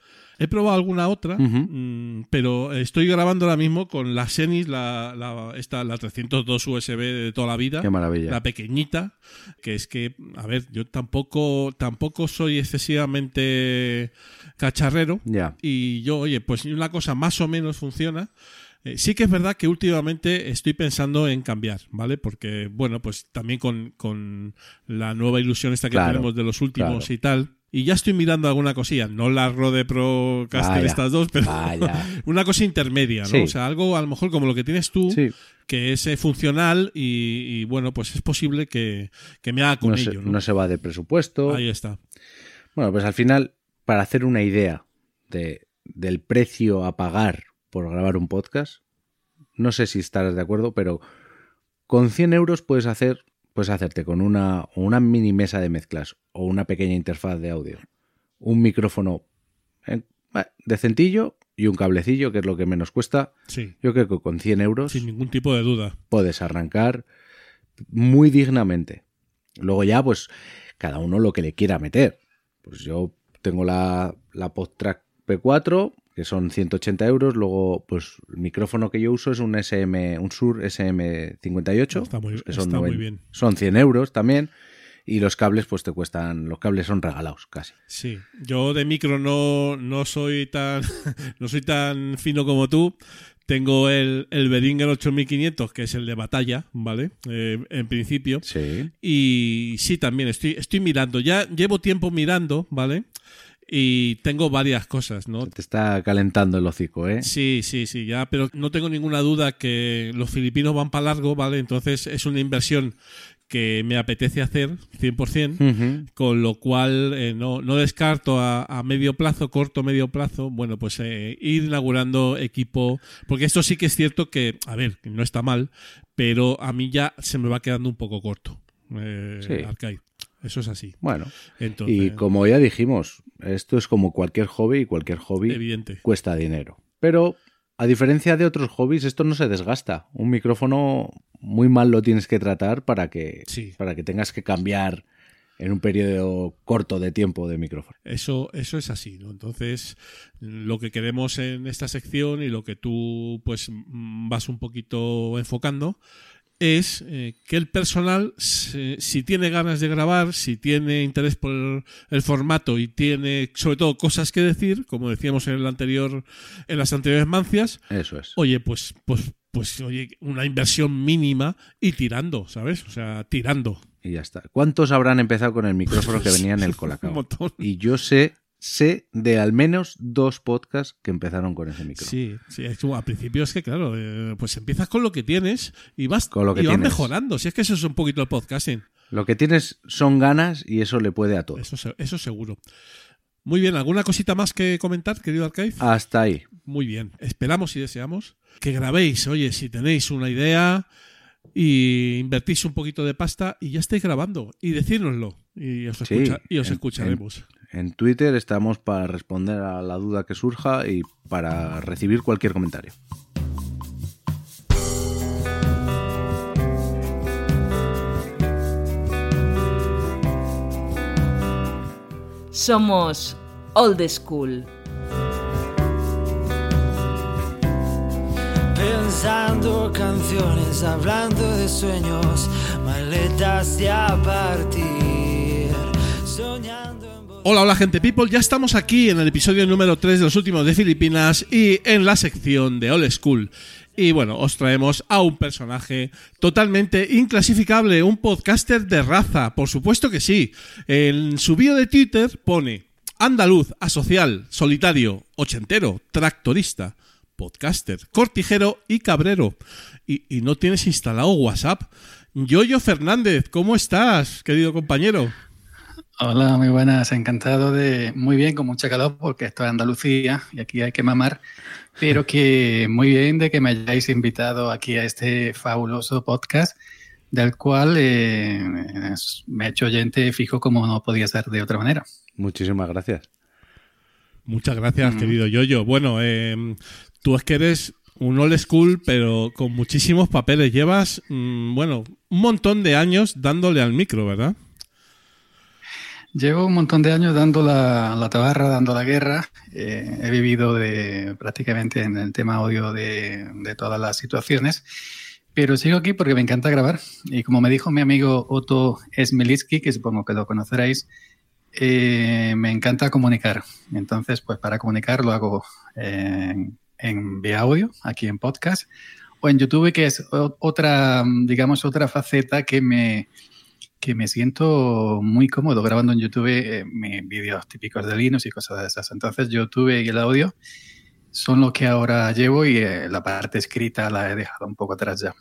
he probado alguna otra, mm, pero estoy grabando ahora mismo con la Xenis, la, la, esta, la 302 USB de toda la vida. Qué maravilla. La pequeñita, que es que, a ver, yo tampoco, tampoco soy excesivamente cacharrero. Ya. Y yo, oye, pues una cosa más o menos funciona. Eh, sí que es verdad que últimamente estoy pensando en cambiar, ¿vale? Porque, bueno, pues también con, con la nueva ilusión esta que Claro, tenemos de los últimos claro. y tal. Y ya estoy mirando alguna cosilla, no la Rode Pro Caster Vaya, estas dos, pero una cosa intermedia, ¿no? Sí. O sea, algo a lo mejor como lo que tienes tú, Sí, que es eh, funcional y, y, bueno, pues es posible que, que me haga con no se, ello, ¿no? no se va de presupuesto. Ahí está. Bueno, pues al final, para hacer una idea de, del precio a pagar por grabar un podcast, no sé si estarás de acuerdo, pero con 100 euros puedes hacer, puedes hacerte con una, una mini mesa de mezclas o una pequeña interfaz de audio, un micrófono eh, decentillo y un cablecillo, que es lo que menos cuesta. Sí, Yo creo que con 100 euros sin ningún tipo de duda. puedes arrancar muy dignamente. Luego ya, pues, cada uno lo que le quiera meter. Pues yo tengo la, la PodTrack P4, que son 180 euros. Luego, pues, el micrófono que yo uso es un SM, un Sur SM58. Está muy- que son, está muy bien. son 100 euros también. Y los cables, pues te cuestan, los cables son regalados casi. Sí, yo de micro no, no soy tan no soy tan fino como tú. Tengo el, el Behringer 8500, que es el de batalla, ¿vale? Eh, en principio. Sí. Y sí, también estoy, estoy mirando. Ya llevo tiempo mirando, ¿vale? Y tengo varias cosas, ¿no? Te está calentando el hocico, ¿eh? Sí, sí, sí, ya, pero no tengo ninguna duda que los filipinos van para largo, ¿vale? Entonces es una inversión que me apetece hacer 100%. Ujú. Con lo cual eh, no, no descarto a, a medio plazo, corto medio plazo, bueno, pues eh, ir inaugurando equipo, porque esto sí que es cierto que, a ver, no está mal, pero a mí ya se me va quedando un poco corto. Eh, Sí. Arcade. Eso es así. Bueno, Entonces, y como ya dijimos, esto es como cualquier hobby y cualquier hobby evidente. cuesta dinero. Pero a diferencia de otros hobbies, esto no se desgasta. Un micrófono muy mal lo tienes que tratar para que, Sí. para que tengas que cambiar en un periodo corto de tiempo de micrófono. Eso, eso es así, ¿no? Entonces, lo que queremos en esta sección y lo que tú pues vas un poquito enfocando es eh, que el personal, se- si tiene ganas de grabar, si tiene interés por el, el formato y tiene sobre todo cosas que decir, como decíamos en el anterior, en las anteriores mancias, Eso es. oye, pues, pues, pues, oye, una inversión mínima y tirando, ¿sabes? O sea, tirando. Y ya está. ¿Cuántos habrán empezado con el micrófono que venía en el Un Colacao? montón. Y yo sé, sé de al menos dos podcasts que empezaron con ese micrófono. Sí, sí, es principio es que, claro, eh, pues empiezas con lo que tienes y vas, Con lo que y vas mejorando. Si es que eso es un poquito el podcasting. Lo que tienes son ganas y eso le puede a todos. Eso, eso seguro. Muy bien, ¿alguna cosita más que comentar, querido Arcade? Hasta ahí. muy bien. Esperamos y deseamos que grabéis. Oye, si tenéis una idea y invertís un poquito de pasta y ya estáis grabando y decírnoslo y os, Sí, escucha- y os en- escucharemos. En Twitter estamos para responder a la duda que surja y para recibir cualquier comentario. Somos Old School. Pensando canciones, hablando de sueños, maletas de a partir, soñando en Hola, hola gente people, ya estamos aquí en el episodio número 3 de los últimos de Filipinas y en la sección de Old School. Y bueno, os traemos a un personaje totalmente inclasificable, un podcaster de raza, por supuesto que sí. En su bio de Twitter pone andaluz, asocial, solitario, ochentero, tractorista, podcaster, cortijero y cabrero. Y, y no tienes instalado WhatsApp. Yoyo Fernández, ¿cómo estás, querido compañero? Hola, muy buenas, encantado de, muy bien, con mucha calor porque esto es Andalucía y aquí hay que mamar, pero que muy bien de que me hayáis invitado aquí a este fabuloso podcast del cual eh, me he hecho oyente fijo como no podía ser de otra manera. Muchísimas gracias. Muchas gracias, Mm. querido Yoyo. Bueno, eh, tú es que eres un old school, pero con muchísimos papeles. Llevas, mm, bueno, un montón de años dándole al micro, ¿verdad? Llevo un montón de años dando la, la tabarra, dando la guerra. Eh, he vivido de, prácticamente en el tema audio de, de todas las situaciones. Pero sigo aquí porque me encanta grabar. Y como me dijo mi amigo Otto Smilitsky, que supongo que lo conoceréis, eh, me encanta comunicar. Entonces, pues para comunicar lo hago en, en vía audio, aquí en podcast, o en YouTube, que es otra, digamos, otra faceta que me, que me siento muy cómodo grabando en YouTube eh, mis vídeos típicos de Linux y cosas de esas. Entonces, YouTube y el audio son lo que ahora llevo y eh, la parte escrita la he dejado un poco atrás ya.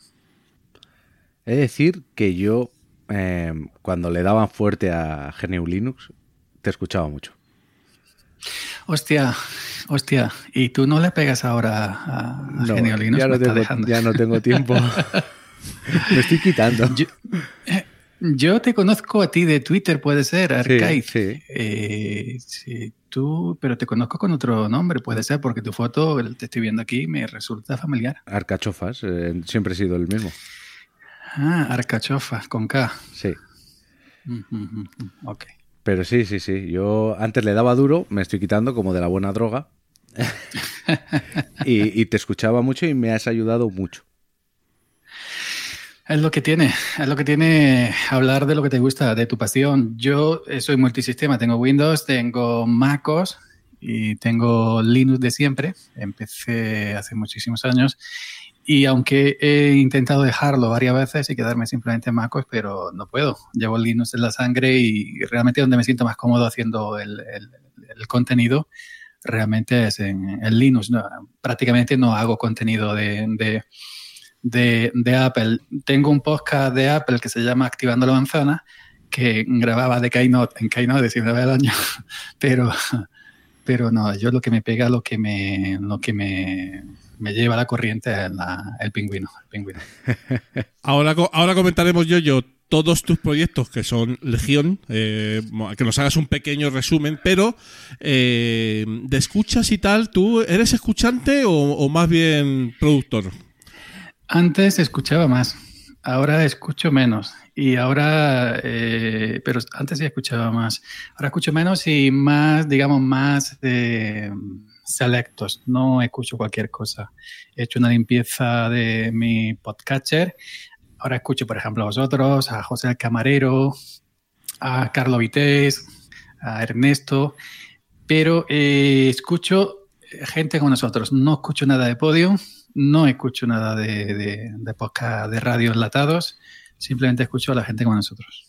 He de decir que yo, eh, cuando le daban fuerte a GNU Linux, te escuchaba mucho. Hostia, hostia, ¿y tú no le pegas ahora a, a No, Genio Linux? ya, no tengo, dejando. ya no tengo tiempo. Me estoy quitando. Yo, eh, yo te conozco a ti de Twitter, puede ser, Arcade. sí. Eh, sí, tú, pero te conozco con otro nombre, puede ser, porque tu foto, te estoy viendo aquí, me resulta familiar. Arcachofas, eh, siempre he sido el mismo. Ah, Arcachofa, con K. Sí. Mm, mm, mm, mm, Ok. Pero sí, sí, sí. Yo antes le daba duro, me estoy quitando como de la buena droga. y, y te escuchaba mucho y me has ayudado mucho. Es lo que tiene, es lo que tiene hablar de lo que te gusta, de tu pasión. Yo eh, soy multisistema, tengo Windows, tengo MacOS y tengo Linux de siempre. Empecé hace muchísimos años y aunque he intentado dejarlo varias veces y quedarme simplemente en MacOS, pero no puedo. Llevo Linux en la sangre y realmente donde me siento más cómodo haciendo el, contenido realmente es en, Linux. Prácticamente no hago contenido de de, Apple. Tengo un podcast de Apple que se llama Activando la Manzana, que grababa de Keynote en Keynote siempre del año, pero, pero no, yo lo que me pega, lo que me, lo que me, me lleva la corriente es la- el pingüino. El pingüino. Ahora, ahora comentaremos, Yoyo, todos tus proyectos que son Legión, eh, que nos hagas un pequeño resumen, pero eh, de escuchas y tal, ¿tú eres escuchante o, o más bien productor? Antes escuchaba más, ahora escucho menos. Y ahora, eh, pero antes sí escuchaba más. Ahora escucho menos y más, digamos, más eh, selectos. No escucho cualquier cosa. He hecho una limpieza de mi podcatcher. Ahora escucho, por ejemplo, a vosotros, a José el Camarero, a Carlo Vités, a Ernesto. Pero eh, escucho gente como nosotros. No escucho nada de podio, no escucho nada de, de, de podcast de radio enlatados, simplemente escucho a la gente como nosotros.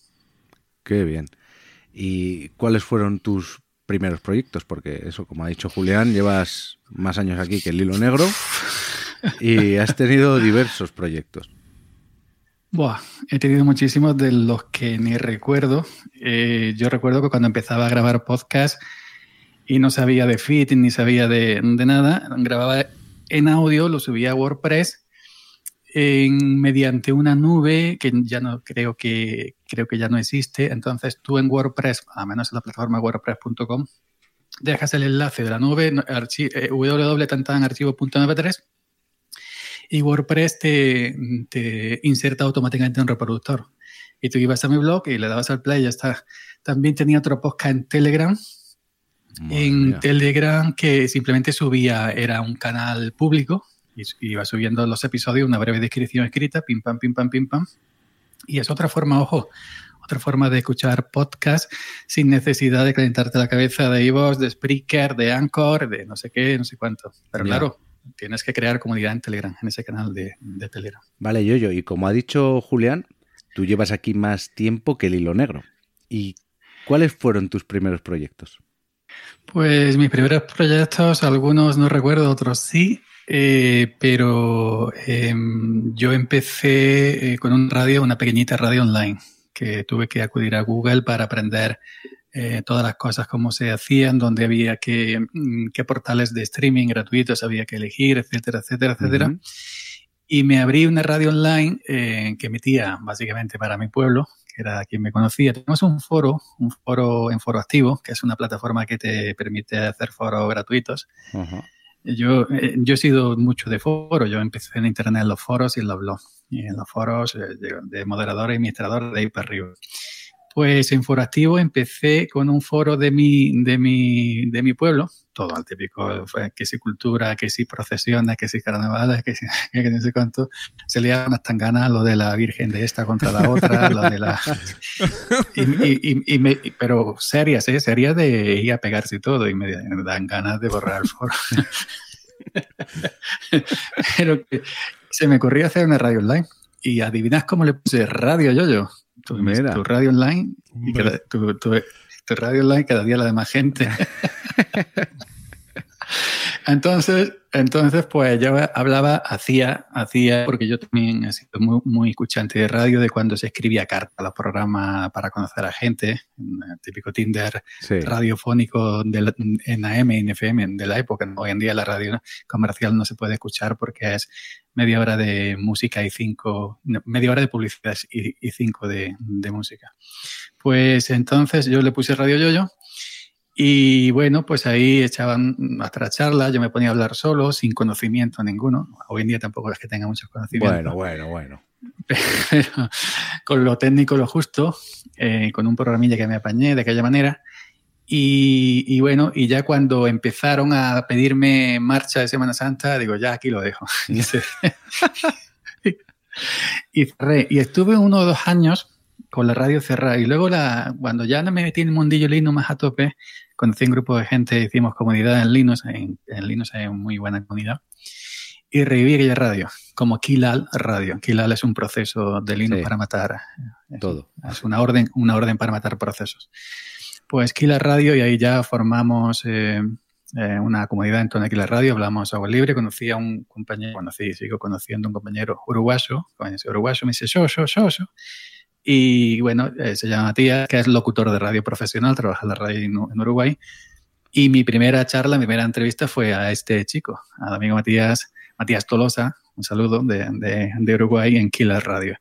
Qué bien. ¿Y cuáles fueron tus primeros proyectos? Porque eso, como ha dicho Julián, llevas más años aquí que el hilo negro y has tenido diversos proyectos. Buah, he tenido muchísimos de los que ni recuerdo. Eh, yo recuerdo que cuando empezaba a grabar podcast y no sabía de fitting ni sabía de, de nada. Grababa en audio, lo subía a WordPress mediante una nube que ya no creo que creo que ya no existe. Entonces tú en WordPress, a menos en la plataforma wordpress.com, dejas el enlace de la nube eh, www.tantanarchivo.mp3 y WordPress te, te, inserta automáticamente en un reproductor. Y tú ibas a mi blog y le dabas al play y ya está. También tenía otro podcast en Telegram. En Telegram que simplemente subía, era un canal público y iba subiendo los episodios, una breve descripción escrita, pim pam, pim pam, pim pam. Y es otra forma, ojo, otra forma de escuchar podcast sin necesidad de calentarte la cabeza de Evox, de Spreaker, de Anchor, de no sé qué, no sé cuánto. Pero claro, tienes que crear comunidad en Telegram, en ese canal de, de Telegram. Vale, yo, yo. Y como ha dicho Julián, tú llevas aquí más tiempo que el hilo negro. ¿Y cuáles fueron tus primeros proyectos? Pues mis primeros proyectos, algunos no recuerdo, otros sí. Eh, pero eh, yo empecé eh, con un radio, una pequeñita radio online, que tuve que acudir a Google para aprender eh, todas las cosas, cómo se hacían, dónde había que, mm, qué portales de streaming gratuitos había que elegir, etcétera, etcétera, etcétera. Uh -huh. Y me abrí una radio online que emitía básicamente para mi pueblo, que era quien me conocía. Tenemos un foro, un foro en Foro Activo, que es una plataforma que te permite hacer foros gratuitos. Uh -huh. Yo, eh, yo he sido mucho de foro, yo empecé en internet en los foros y en los blogs. Y en los foros eh, de moderador y administrador de ahí para arriba. Pues en Foro Activo empecé con un foro de mi, de mi, de mi pueblo, todo al típico, que si cultura, que si procesiones, que si carnavales, que si que no sé cuánto. Se le unas tan ganas lo de la Virgen de esta contra la otra, lo de la... Y, y, y, me, pero serias, ¿eh? Serias de ir a pegarse y todo, y me, me dan ganas de borrar el foro. pero que se me ocurrió hacer una radio online. Y adivinas cómo le puse radio yo-yo tu, tu, radio online y cada, tu, tu, tu, radio online cada día la de más gente. entonces, entonces, pues yo hablaba, hacía, hacía, porque yo también he sido muy, muy escuchante de radio de cuando se escribía carta a los programas para conocer a gente, el típico Tinder sí. radiofónico de la, en AM y en FM de la época. Hoy en día la radio comercial no se puede escuchar porque es media hora de música y cinco, media hora de publicidad y, y cinco de, de, música. Pues entonces yo le puse Radio Yoyo y bueno, pues ahí echaban nuestra charla, yo me ponía a hablar solo, sin conocimiento ninguno. Hoy en día tampoco es que tenga muchos conocimientos. Bueno, bueno, bueno. Pero con lo técnico, lo justo, eh, con un programilla que me apañé de aquella manera. Y, y, bueno, y ya cuando empezaron a pedirme marcha de Semana Santa, digo, ya aquí lo dejo. y cerré. Y estuve uno o dos años con la radio cerrada. Y luego, la, cuando ya no me metí en el mundillo Linux más a tope, conocí un grupo de gente, hicimos comunidad en Linux. En, en Linux hay muy buena comunidad. Y reviví aquella radio, como Kilal Radio. Kilal es un proceso de Linux sí. para matar. Todo. Es, es una orden, una orden para matar procesos pues Kila Radio y ahí ya formamos eh, eh, una comunidad en torno a Kila Radio, hablamos agua libre, conocí a un compañero, conocí, sigo conociendo a un compañero uruguayo, uruguayo me dice yo, yo, yo, yo. Y bueno, eh, se llama Matías, que es locutor de radio profesional, trabaja en la radio en, Uruguay. Y mi primera charla, mi primera entrevista fue a este chico, al amigo Matías, Matías Tolosa, un saludo de, de, de Uruguay en Killer Radio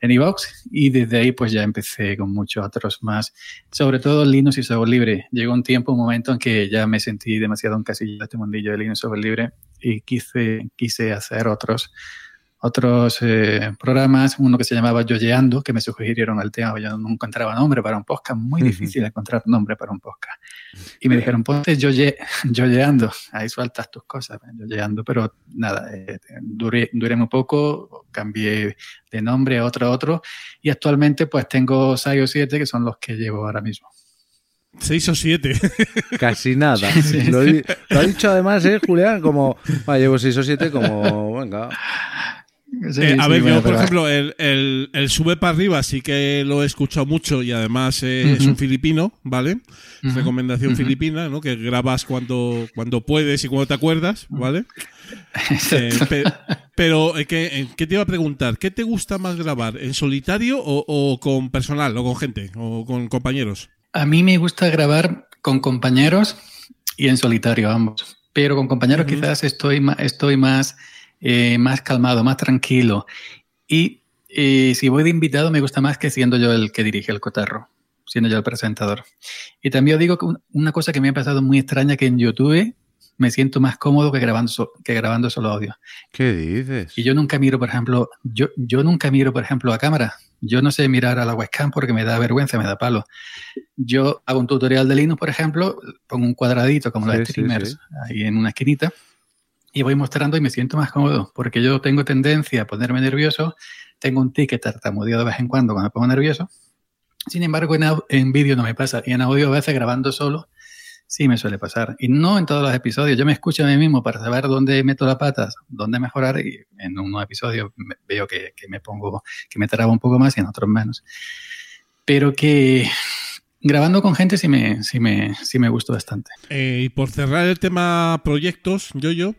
en iVox y desde ahí pues ya empecé con muchos otros más, sobre todo Linux y software libre. Llegó un tiempo, un momento en que ya me sentí demasiado encasillado en este mundillo de Linux y software libre y quise, quise hacer otros, otros eh, programas, uno que se llamaba Yoyeando, que me sugirieron el tema, yo no encontraba nombre para un podcast, muy uh -huh. difícil encontrar nombre para un podcast. Y me dijeron, ponte Yoye, Yoyeando, ahí sueltas tus cosas, Yoyeando, pero nada, eh, duré, duré muy poco, cambié de nombre a otro a otro, y actualmente pues tengo 6 o 7 que son los que llevo ahora mismo. Seis o siete. Casi nada. Sí. Lo, lo, ha dicho además, ¿eh, Julián? Como, ah, llevo seis o siete, como, venga. Sí, eh, a sí, ver, bueno, yo, por ejemplo, el, el, el, sube para arriba sí que lo he escuchado mucho y además eh, uh -huh. es un filipino, ¿vale? Uh -huh. Recomendación uh -huh. filipina, ¿no? Que grabas cuando, cuando puedes y cuando te acuerdas, ¿vale? eh, pe pero, ¿qué, ¿qué, te iba a preguntar? ¿Qué te gusta más grabar? ¿En solitario o, o con personal o con gente o con compañeros? A mí me gusta grabar con compañeros y en solitario ambos. Pero con compañeros quizás estoy más, estoy más, eh, más calmado, más tranquilo. Y eh, si voy de invitado me gusta más que siendo yo el que dirige el cotarro, siendo yo el presentador. Y también os digo que una cosa que me ha pasado muy extraña que en YouTube me siento más cómodo que grabando, que grabando solo audio. ¿Qué dices? Y yo nunca miro, por ejemplo, yo, yo nunca miro, por ejemplo, a cámara. Yo no sé mirar a la webcam porque me da vergüenza, me da palo. Yo hago un tutorial de Linux, por ejemplo, pongo un cuadradito como los streamers ahí en una esquinita y voy mostrando y me siento más cómodo porque yo tengo tendencia a ponerme nervioso, tengo un ticket tartamudeo de vez en cuando cuando me pongo nervioso. Sin embargo, en, en vídeo no me pasa y en audio a veces grabando solo Sí, me suele pasar. Y no en todos los episodios. Yo me escucho a mí mismo para saber dónde meto las patas, dónde mejorar. Y en unos episodios veo que, me pongo, que me trabo un poco más y en otros menos. Pero que grabando con gente sí me, sí me, sí me gustó bastante. Eh, y por cerrar el tema proyectos, yo, yo,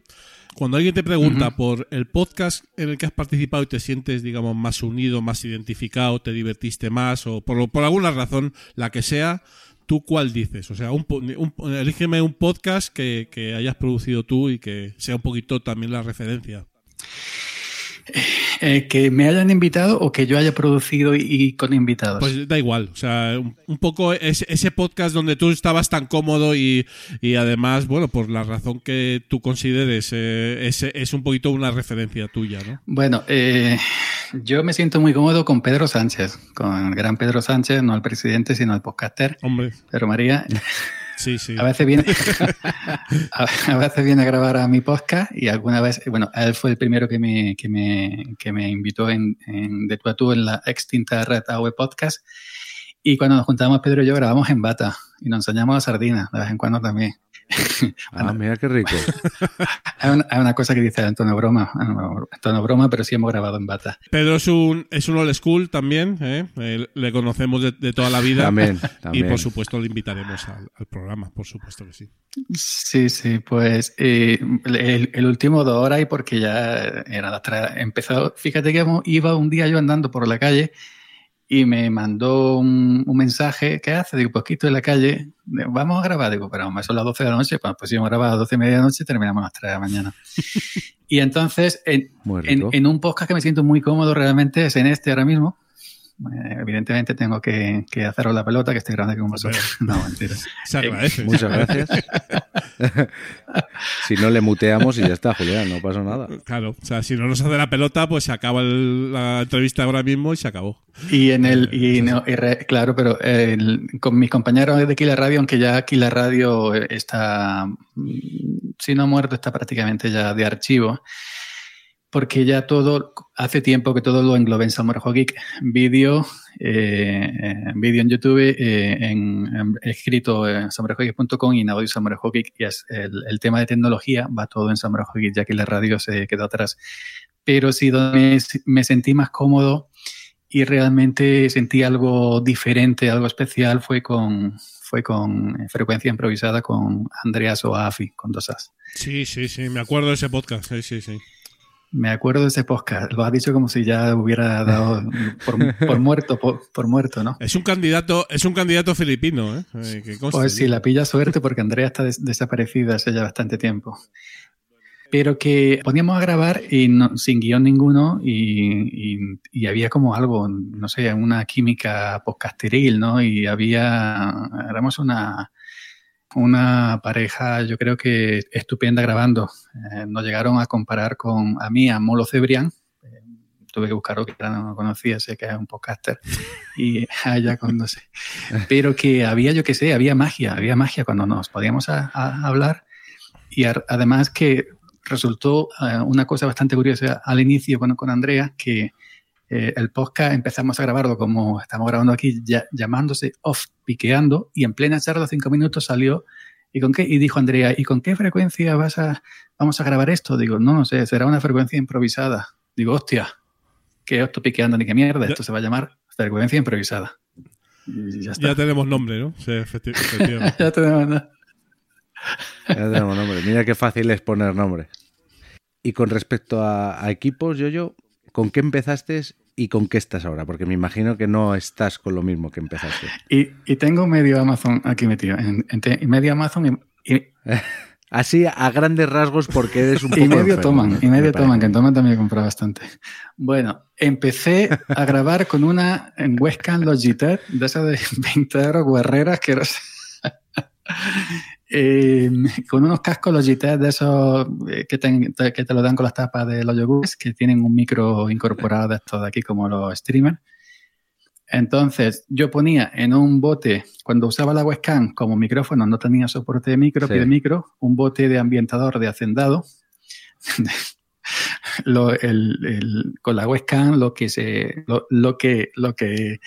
cuando alguien te pregunta por el podcast en el que has participado y te sientes, digamos, más unido, más identificado, te divertiste más o por, por alguna razón, la que sea, ¿tú cuál dices? O sea, un, elígeme un podcast que, que, hayas producido tú y que sea un poquito también la referencia. Eh, que me hayan invitado o que yo haya producido y, con invitados. Pues da igual, o sea, un, poco ese, ese, podcast donde tú estabas tan cómodo y, y, además, bueno, por la razón que tú consideres, eh, es, es, un poquito una referencia tuya, ¿no? Bueno, eh, yo me siento muy cómodo con Pedro Sánchez, con el gran Pedro Sánchez, no el presidente, sino el podcaster. Hombre. Pero María. Sí, sí. A veces viene, a veces viene a grabar a mi podcast y alguna vez, bueno, él fue el primero que me, que me, que me invitó en, en, de tu a tú en la extinta red AOE Podcast. Y cuando nos juntábamos Pedro y yo grabamos en bata y nos enseñamos a sardina de vez en cuando también. ah, mira qué rico. hay, una, cosa que dice Antonio Broma, Antonio Broma, pero sí hemos grabado en bata. Pedro es un, es un old school también, ¿eh? le conocemos de, toda la vida. También, Y por supuesto le invitaremos al, programa, por supuesto que sí. Sí, sí, pues eh, el, último dos horas y porque ya era las empezó, fíjate que iba un día yo andando por la calle y me mandó un, mensaje, ¿qué hace? Digo, pues aquí estoy en la calle, vamos a grabar. Digo, pero son las 12 de la noche, pues, pues íbamos a grabar a las 12 y media de la noche terminamos a las 3 de la mañana. y entonces, en, en, un podcast que me siento muy cómodo realmente es en este ahora mismo, evidentemente tengo que, que, haceros la pelota que estoy grande con vosotros. No, mentira. Se agradece. Muchas gracias. si no le muteamos y ya está, Julián, no pasa nada. Claro, o sea, si no nos hace la pelota, pues se acaba la entrevista ahora mismo y se acabó. Y en el, y, no, claro, pero con mis compañeros de Kila Radio, aunque ya Kila Radio está, si no muerto, está prácticamente ya de archivo porque ya todo, hace tiempo que todo lo englobe en Samurai Geek. Vídeo, eh, vídeo en YouTube, eh, en, escrito en samuraigeek.com y en audio Samurai Geek. Y el, tema de tecnología va todo en Samurai Geek, ya que la radio se quedó atrás. Pero sí, donde me, sentí más cómodo y realmente sentí algo diferente, algo especial, fue con, fue con frecuencia improvisada con Andreas Oafi, con dos As. Sí, sí, sí, me acuerdo de ese podcast, sí, sí, sí. Me acuerdo de ese podcast. Lo has dicho como si ya hubiera dado por, muerto, por, muerto, ¿no? Es un candidato, es un candidato filipino, ¿eh? eh pues sí, la pilla suerte porque Andrea está desaparecida hace ya bastante tiempo. Pero que poníamos a grabar y sin guion ninguno y, y, había como algo, no sé, una química podcasteril, ¿no? Y había, éramos una, una pareja, yo creo que estupenda grabando. Eh, nos llegaron a comparar con a mí, a Molo Cebrián. Eh, tuve que buscarlo, que no lo conocía, sé que es un podcaster. Y allá cuando sé. Pero que había, yo que sé, había magia, había magia cuando nos podíamos hablar. Y además que resultó eh, una cosa bastante curiosa al inicio bueno, con Andrea, que eh, el podcast empezamos a grabarlo como estamos grabando aquí, ya, llamándose Off Piqueando, y en plena charla, cinco minutos, salió. ¿Y, con qué? y dijo Andrea, ¿y con qué frecuencia vas a, vamos a grabar esto? Digo, no, no sé, será una frecuencia improvisada. Digo, hostia, ¿qué Off Piqueando ni qué mierda? Esto se va a llamar frecuencia improvisada. ya, tenemos nombre, ¿no? Sí, efectivamente. ya tenemos nombre. Ya tenemos nombre. Mira qué fácil es poner nombre. Y con respecto a, a equipos, yo, yo, ¿Con qué empezaste y con qué estás ahora? Porque me imagino que no estás con lo mismo que empezaste. Y, tengo medio Amazon aquí metido. En, medio Amazon Y, Así a grandes rasgos porque eres un poco y medio enfermo, toman, y me medio parece. toman, que en Toman también he comprado bastante. Bueno, empecé a grabar con una en webcam Logitech, de esas de 20 euros, guerreras, que Eh, con unos cascos Logitech de esos eh, que te, te- que te lo dan con las tapas de los yogures, que tienen un micro incorporado de estos de aquí, como los streamers. Entonces, yo ponía en un bote, cuando usaba la webcam como micrófono, no tenía soporte de micro, Sí. pie de micro, un bote de ambientador de hacendado. Lo- el- el- con la webcam lo que se lo, lo que lo que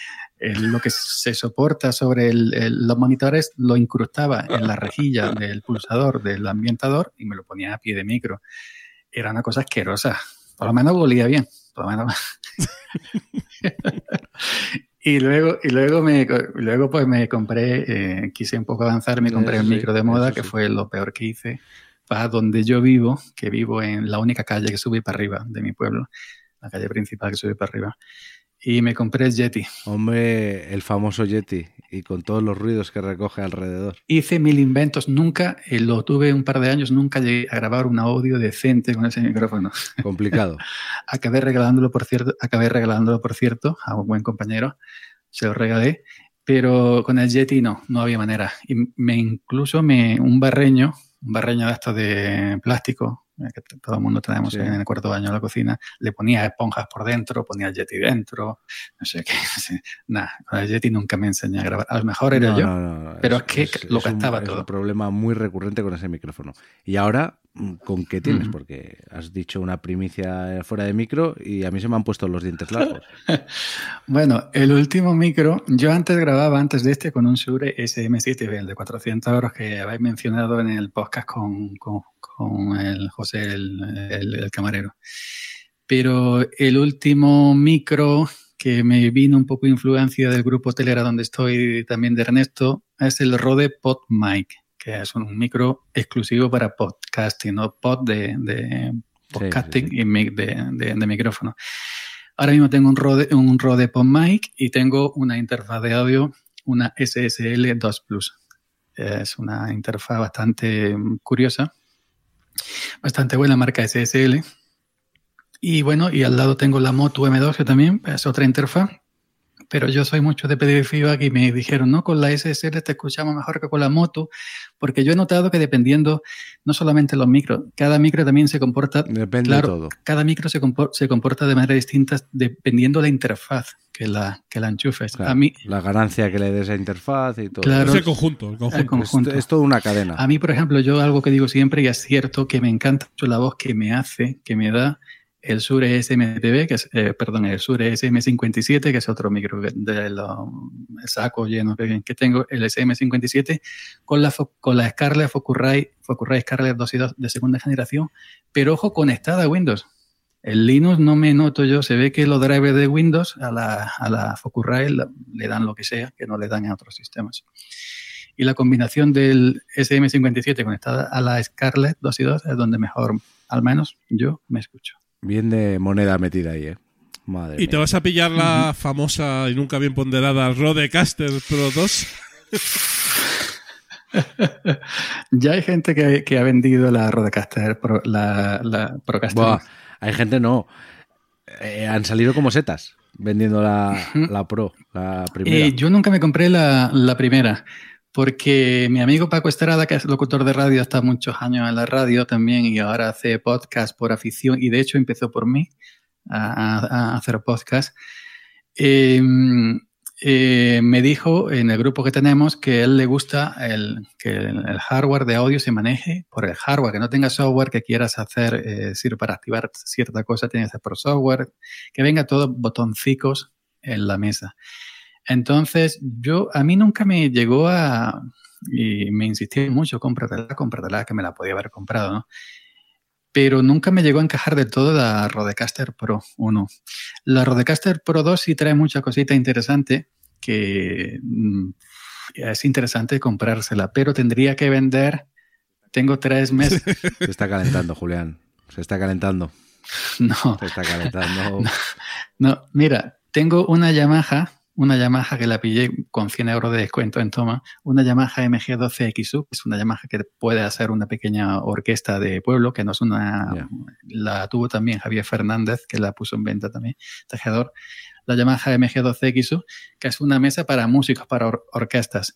lo que se soporta sobre el- el- los monitores lo incrustaba en la rejilla del pulsador del ambientador y me lo ponía a pie de micro. Era una cosa asquerosa. Por lo menos volía bien. Por lo menos. y luego, y luego me luego pues me compré, eh, quise un poco avanzar, me compré el sí, micro de moda, que fue lo peor que hice para donde yo vivo, que vivo en la única calle que sube para arriba de mi pueblo, la calle principal que sube para arriba. Y me compré el Yeti. Hombre, el famoso Yeti y con todos los ruidos que recoge alrededor. Hice mil inventos, nunca, eh, lo tuve un par de años, nunca llegué a grabar un audio decente con ese micrófono. Complicado. Acabé regalándolo, por cierto, acabé regalándolo, por cierto, a un buen compañero, se lo regalé, pero con el Yeti no, no había manera. Y me incluso me, un barreño, un barreño de estos de plástico, que t- todo el mundo tenemos Sí. en el cuarto baño de la cocina, le ponía esponjas por dentro, ponía el Yeti dentro, no sé qué, no sé. nada, con el Yeti nunca me enseñé a grabar. A lo mejor era No, yo, no, pero es que lo gastaba es todo. un problema muy recurrente con ese micrófono. Y ahora, mm, ¿con qué tienes? Porque has dicho una primicia fuera de micro y a mí se me han puesto los dientes largos. Bueno, el último micro, yo antes grababa antes de este con un Shure SM7B, el de 400 euros que habéis mencionado en el podcast con, con- con el José, el, el- el camarero. Pero el último micro que me vino un poco influencia del grupo Telera donde estoy también de Ernesto es el Rode PodMic, que es un micro exclusivo para podcasting, no pod de, de podcasting sí. y mic de, de- de micrófono. Ahora mismo tengo un Rode, un Rode PodMic y tengo una interfaz de audio, una SSL 2 Plus. Es una interfaz bastante curiosa, bastante buena marca SSL. Y bueno, y al lado tengo la Moto M2, que también es otra interfaz. Pero yo soy mucho de pedir feedback y me dijeron, no, con la SSL te escuchamos mejor que con la moto, porque yo he notado que dependiendo, no solamente los micros, cada micro también se comporta Depende Claro, de todo. cada micro se, compor- se comporta de manera distinta dependiendo la interfaz que la, que la enchufes. Claro, A mí, La ganancia que le des a interfaz y todo. Claro. Es el conjunto, el conjunto. El conjunto. Es, es toda una cadena. a mí, por ejemplo, yo algo que digo siempre y es cierto que me encanta mucho la voz que me hace, que me da el Shure SMTV, que es, eh, perdón, el Shure SM57, que es otro micro que- de lo- el saco lleno que, que tengo, el SM57, con la, con la Scarlett Focusrite, Focusrite Scarlett 2 y 2 de segunda generación, pero ojo, conectada a Windows. El Linux no me noto yo, se ve que los drivers de Windows a la, a la Focusrite le dan lo que sea, que no le dan a otros sistemas. Y la combinación del SM57 conectada a la Scarlett 2 y 2 es donde mejor, al menos yo, me escucho. Bien de moneda metida ahí, ¿eh? Madre ¿Y te vas a pillar la famosa y nunca bien ponderada Rodecaster Pro 2? Ya hay gente que, que ha vendido la Rodecaster, Pro- la, la Procaster. Buah, hay gente no. Eh, han salido como setas vendiendo la, la Pro, la primera. Eh, yo nunca me compré la, la primera, porque mi amigo Paco Estrada, que es locutor de radio, está muchos años en la radio también y ahora hace podcast por afición y de hecho empezó por mí a, hacer podcast. Eh, eh, me dijo en el grupo que tenemos que él le gusta el, que el, hardware de audio se maneje por el hardware, que no tenga software que quieras hacer, eh, para activar cierta cosa tienes que hacer por software, que venga todos botoncicos en la mesa. Entonces, yo, a mí nunca me llegó a, y me insistí mucho, cómpratela, cómpratela, que me la podía haber comprado, ¿no? Pero nunca me llegó a encajar del todo la Rodecaster Pro 1. La Rodecaster Pro 2 sí trae mucha cosita interesante que mm, es interesante comprársela, pero tendría que vender, tengo tres meses, Se está calentando, Julián. Se está calentando. no, Se está calentando. No, mira, tengo una Yamaha una Yamaha que la pillé con 100 euros de descuento en toma, una Yamaha MG12XU, que es una Yamaha que puede hacer una pequeña orquesta de pueblo, que no es una... La tuvo también Javier Fernández, que la puso en venta también, tejedor. La Yamaha MG12XU, que es una mesa para músicos, para or- orquestas.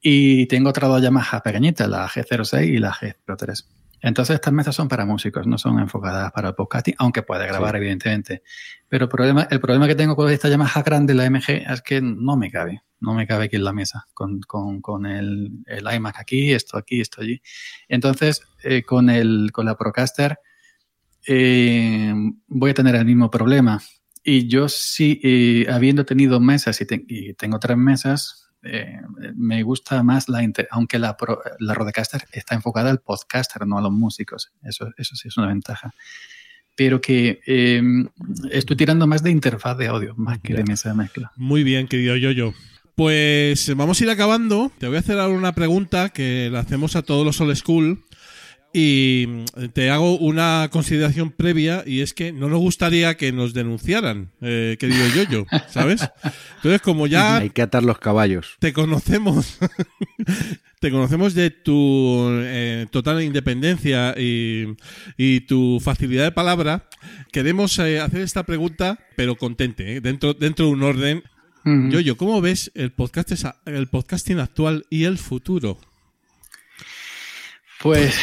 Y tengo otras dos Yamaha pequeñitas, la G06 y la G03. Entonces estas mesas son para músicos, no son enfocadas para el podcasting, aunque puede grabar, Sí. evidentemente. Pero el problema, el problema que tengo con esta Yamaha grande, la MG, es que no me cabe. No me cabe aquí en la mesa, con, con- con el, el iMac aquí, esto aquí, esto allí. Entonces, eh, con, el, con la Procaster eh, voy a tener el mismo problema. Y yo sí, eh, habiendo tenido mesas y, te- y tengo tres mesas, eh, me gusta más la aunque la, Pro- la Rodecaster está enfocada al podcaster, no a los músicos. Eso, eso sí es una ventaja. Pero que eh, estoy tirando más de interfaz de audio, más que de mesa de mezcla. Muy bien, querido Yoyo. Pues vamos a ir acabando. Te voy a hacer ahora una pregunta que la hacemos a todos los old school. Y mm, te hago una consideración previa y es que no nos gustaría que nos denunciaran, eh, querido Yoyo, ¿sabes? Entonces, como ya Hay que atar los caballos. te conocemos, te conocemos de tu eh, total independencia y, y tu facilidad de palabra, queremos eh, hacer esta pregunta, pero contente, ¿eh? dentro, dentro de un orden. Mm. Yoyo, ¿cómo ves el, podcast, el podcasting actual y el futuro? Pues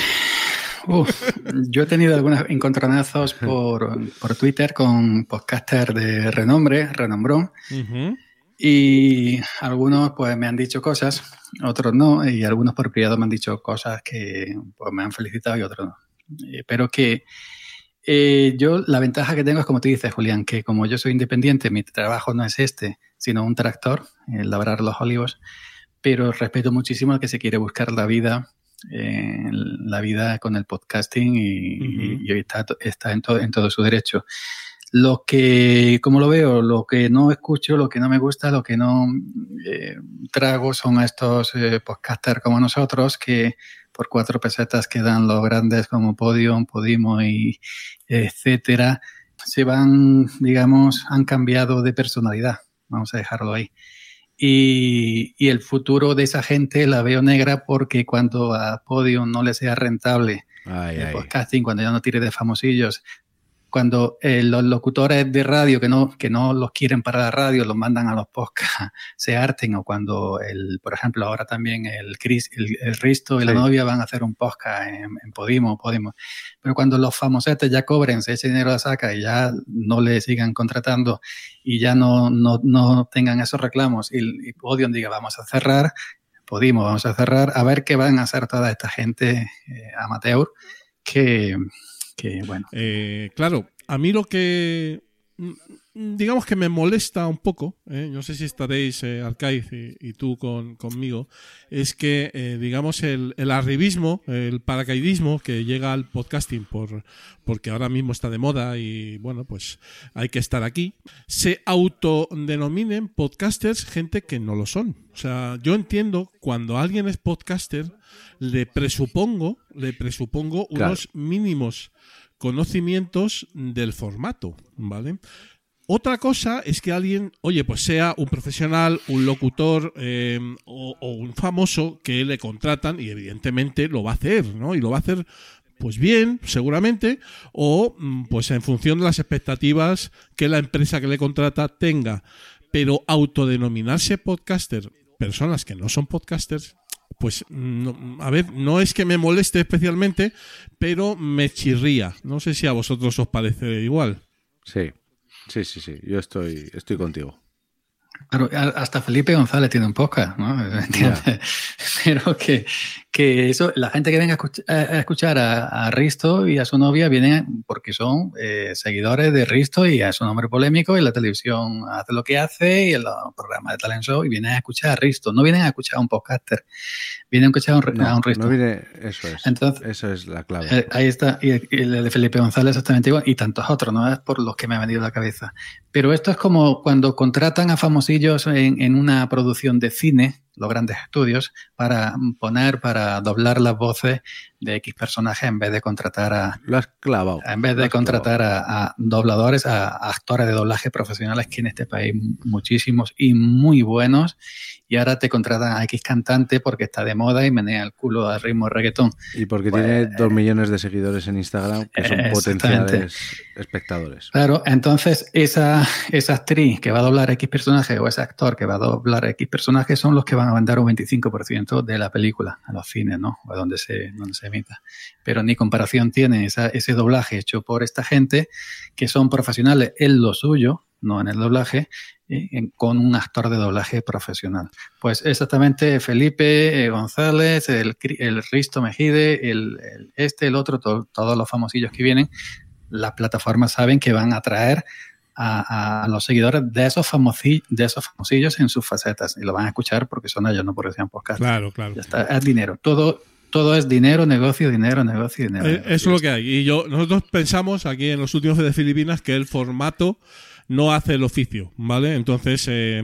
uf, yo he tenido algunos encontronazos por, por Twitter con podcasters de renombre, renombrón, Ujú. y algunos pues me han dicho cosas, otros no, y algunos por privado me han dicho cosas que pues, me han felicitado y otros no. Eh, Pero que eh, yo la ventaja que tengo es como tú dices, Julián, que como yo soy independiente, mi trabajo no es este, sino un tractor, el labrar los olivos, pero respeto muchísimo al que se quiere buscar la vida, eh, la vida con el podcasting y, Ujú. y hoy está, está en, to- en todo su derecho. Lo que, como lo veo, lo que no escucho, lo que no me gusta, lo que no eh, trago son a estos eh, podcasters como nosotros que por cuatro pesetas que dan los grandes como Podium, Podimo y etcétera, se van, digamos, han cambiado de personalidad. Vamos a dejarlo ahí. Y, y el futuro de esa gente la veo negra porque cuando a Podium no le sea rentable Ay, el ay. podcasting, cuando ya no tire de famosillos, cuando eh, los locutores de radio que no, que no los quieren para la radio, los mandan a los podcasts, se harten, o cuando, el, por ejemplo, ahora también el, Chris, el, el Risto y la novia van a hacer un podcast en, en Podimo, Podimo. Pero cuando los famosetes ya cobren, se ese dinero la saca y ya no le sigan contratando y ya no, no, no tengan esos reclamos y, y Podium diga vamos a cerrar, Podimo vamos a cerrar, a ver qué van a hacer toda esta gente eh, amateur que, que, bueno, Eh, claro, a mí lo que digamos que me molesta un poco, ¿eh? no sé si estaréis eh, Arcaiz y, y tú con, conmigo, es que eh, digamos el, el arribismo, el paracaidismo que llega al podcasting por porque ahora mismo está de moda y bueno pues hay que estar aquí, se autodenominen podcasters gente que no lo son. O sea, yo entiendo cuando alguien es podcaster le presupongo, le presupongo Claro. unos mínimos conocimientos del formato, ¿vale? Otra cosa es que alguien, oye, pues sea un profesional, un locutor o, o un famoso que le contratan y evidentemente lo va a hacer, ¿no? Y lo va a hacer pues bien, seguramente, o mm, pues en función de las expectativas que la empresa que le contrata tenga. Pero autodenominarse podcaster, personas que no son podcasters, pues no- a ver, no es que me moleste especialmente, pero me chirría. No sé si a vosotros os parece igual. Sí, sí, sí, sí. Yo estoy, estoy contigo. Claro, hasta Felipe González tiene un podcast, ¿no? Pero que, que eso, la gente que venga a escuch- a, a escuchar a, a Risto y a su novia viene porque son eh, seguidores de Risto y es un hombre polémico y la televisión hace lo que hace y en los programas de talent show y vienen a escuchar a Risto, no vienen a escuchar a un podcaster, vienen a escuchar a un, No, a un Risto. no viene, eso es. Entonces- eso es la clave. Eh, ahí está, y el, y el de Felipe González exactamente igual, y tantos otros, no es por los que me ha venido a la cabeza. Pero esto es como cuando contratan a famosillos en, en una producción de cine, los grandes estudios para poner, para doblar las voces de X personajes en vez de contratar a... Lo has clavado. En vez de contratar a, a, dobladores, a, a, actores de doblaje profesionales, que en este país muchísimos y muy buenos, y ahora te contratan a X cantante porque está de moda y menea el culo al ritmo reggaetón. Y porque pues, tiene dos millones de seguidores en Instagram, que son potenciales espectadores. Claro, entonces esa, esa actriz que va a doblar X personaje o ese actor que va a doblar X personaje son los que van a mandar un 25% de la película a los cines, ¿no? O a donde se, donde se emita. Pero ni comparación tiene esa, ese doblaje hecho por esta gente que son profesionales en lo suyo, no en el doblaje, eh, con un actor de doblaje profesional. Pues exactamente Felipe eh, González, el, el, Risto Mejide, el, el, este, el otro, to, todos los famosillos que vienen, las plataformas saben que van a traer a, a, los seguidores de esos, famosillos, de esos famosillos en sus facetas y lo van a escuchar porque son ellos, no porque sean podcast. Claro, claro. Ya está, es dinero. Todo, todo es dinero, negocio, dinero, negocio, dinero. Eh, eso es lo que hay. Y yo, nosotros pensamos aquí en los últimos de Filipinas que el formato no hace el oficio, ¿vale? Entonces, eh,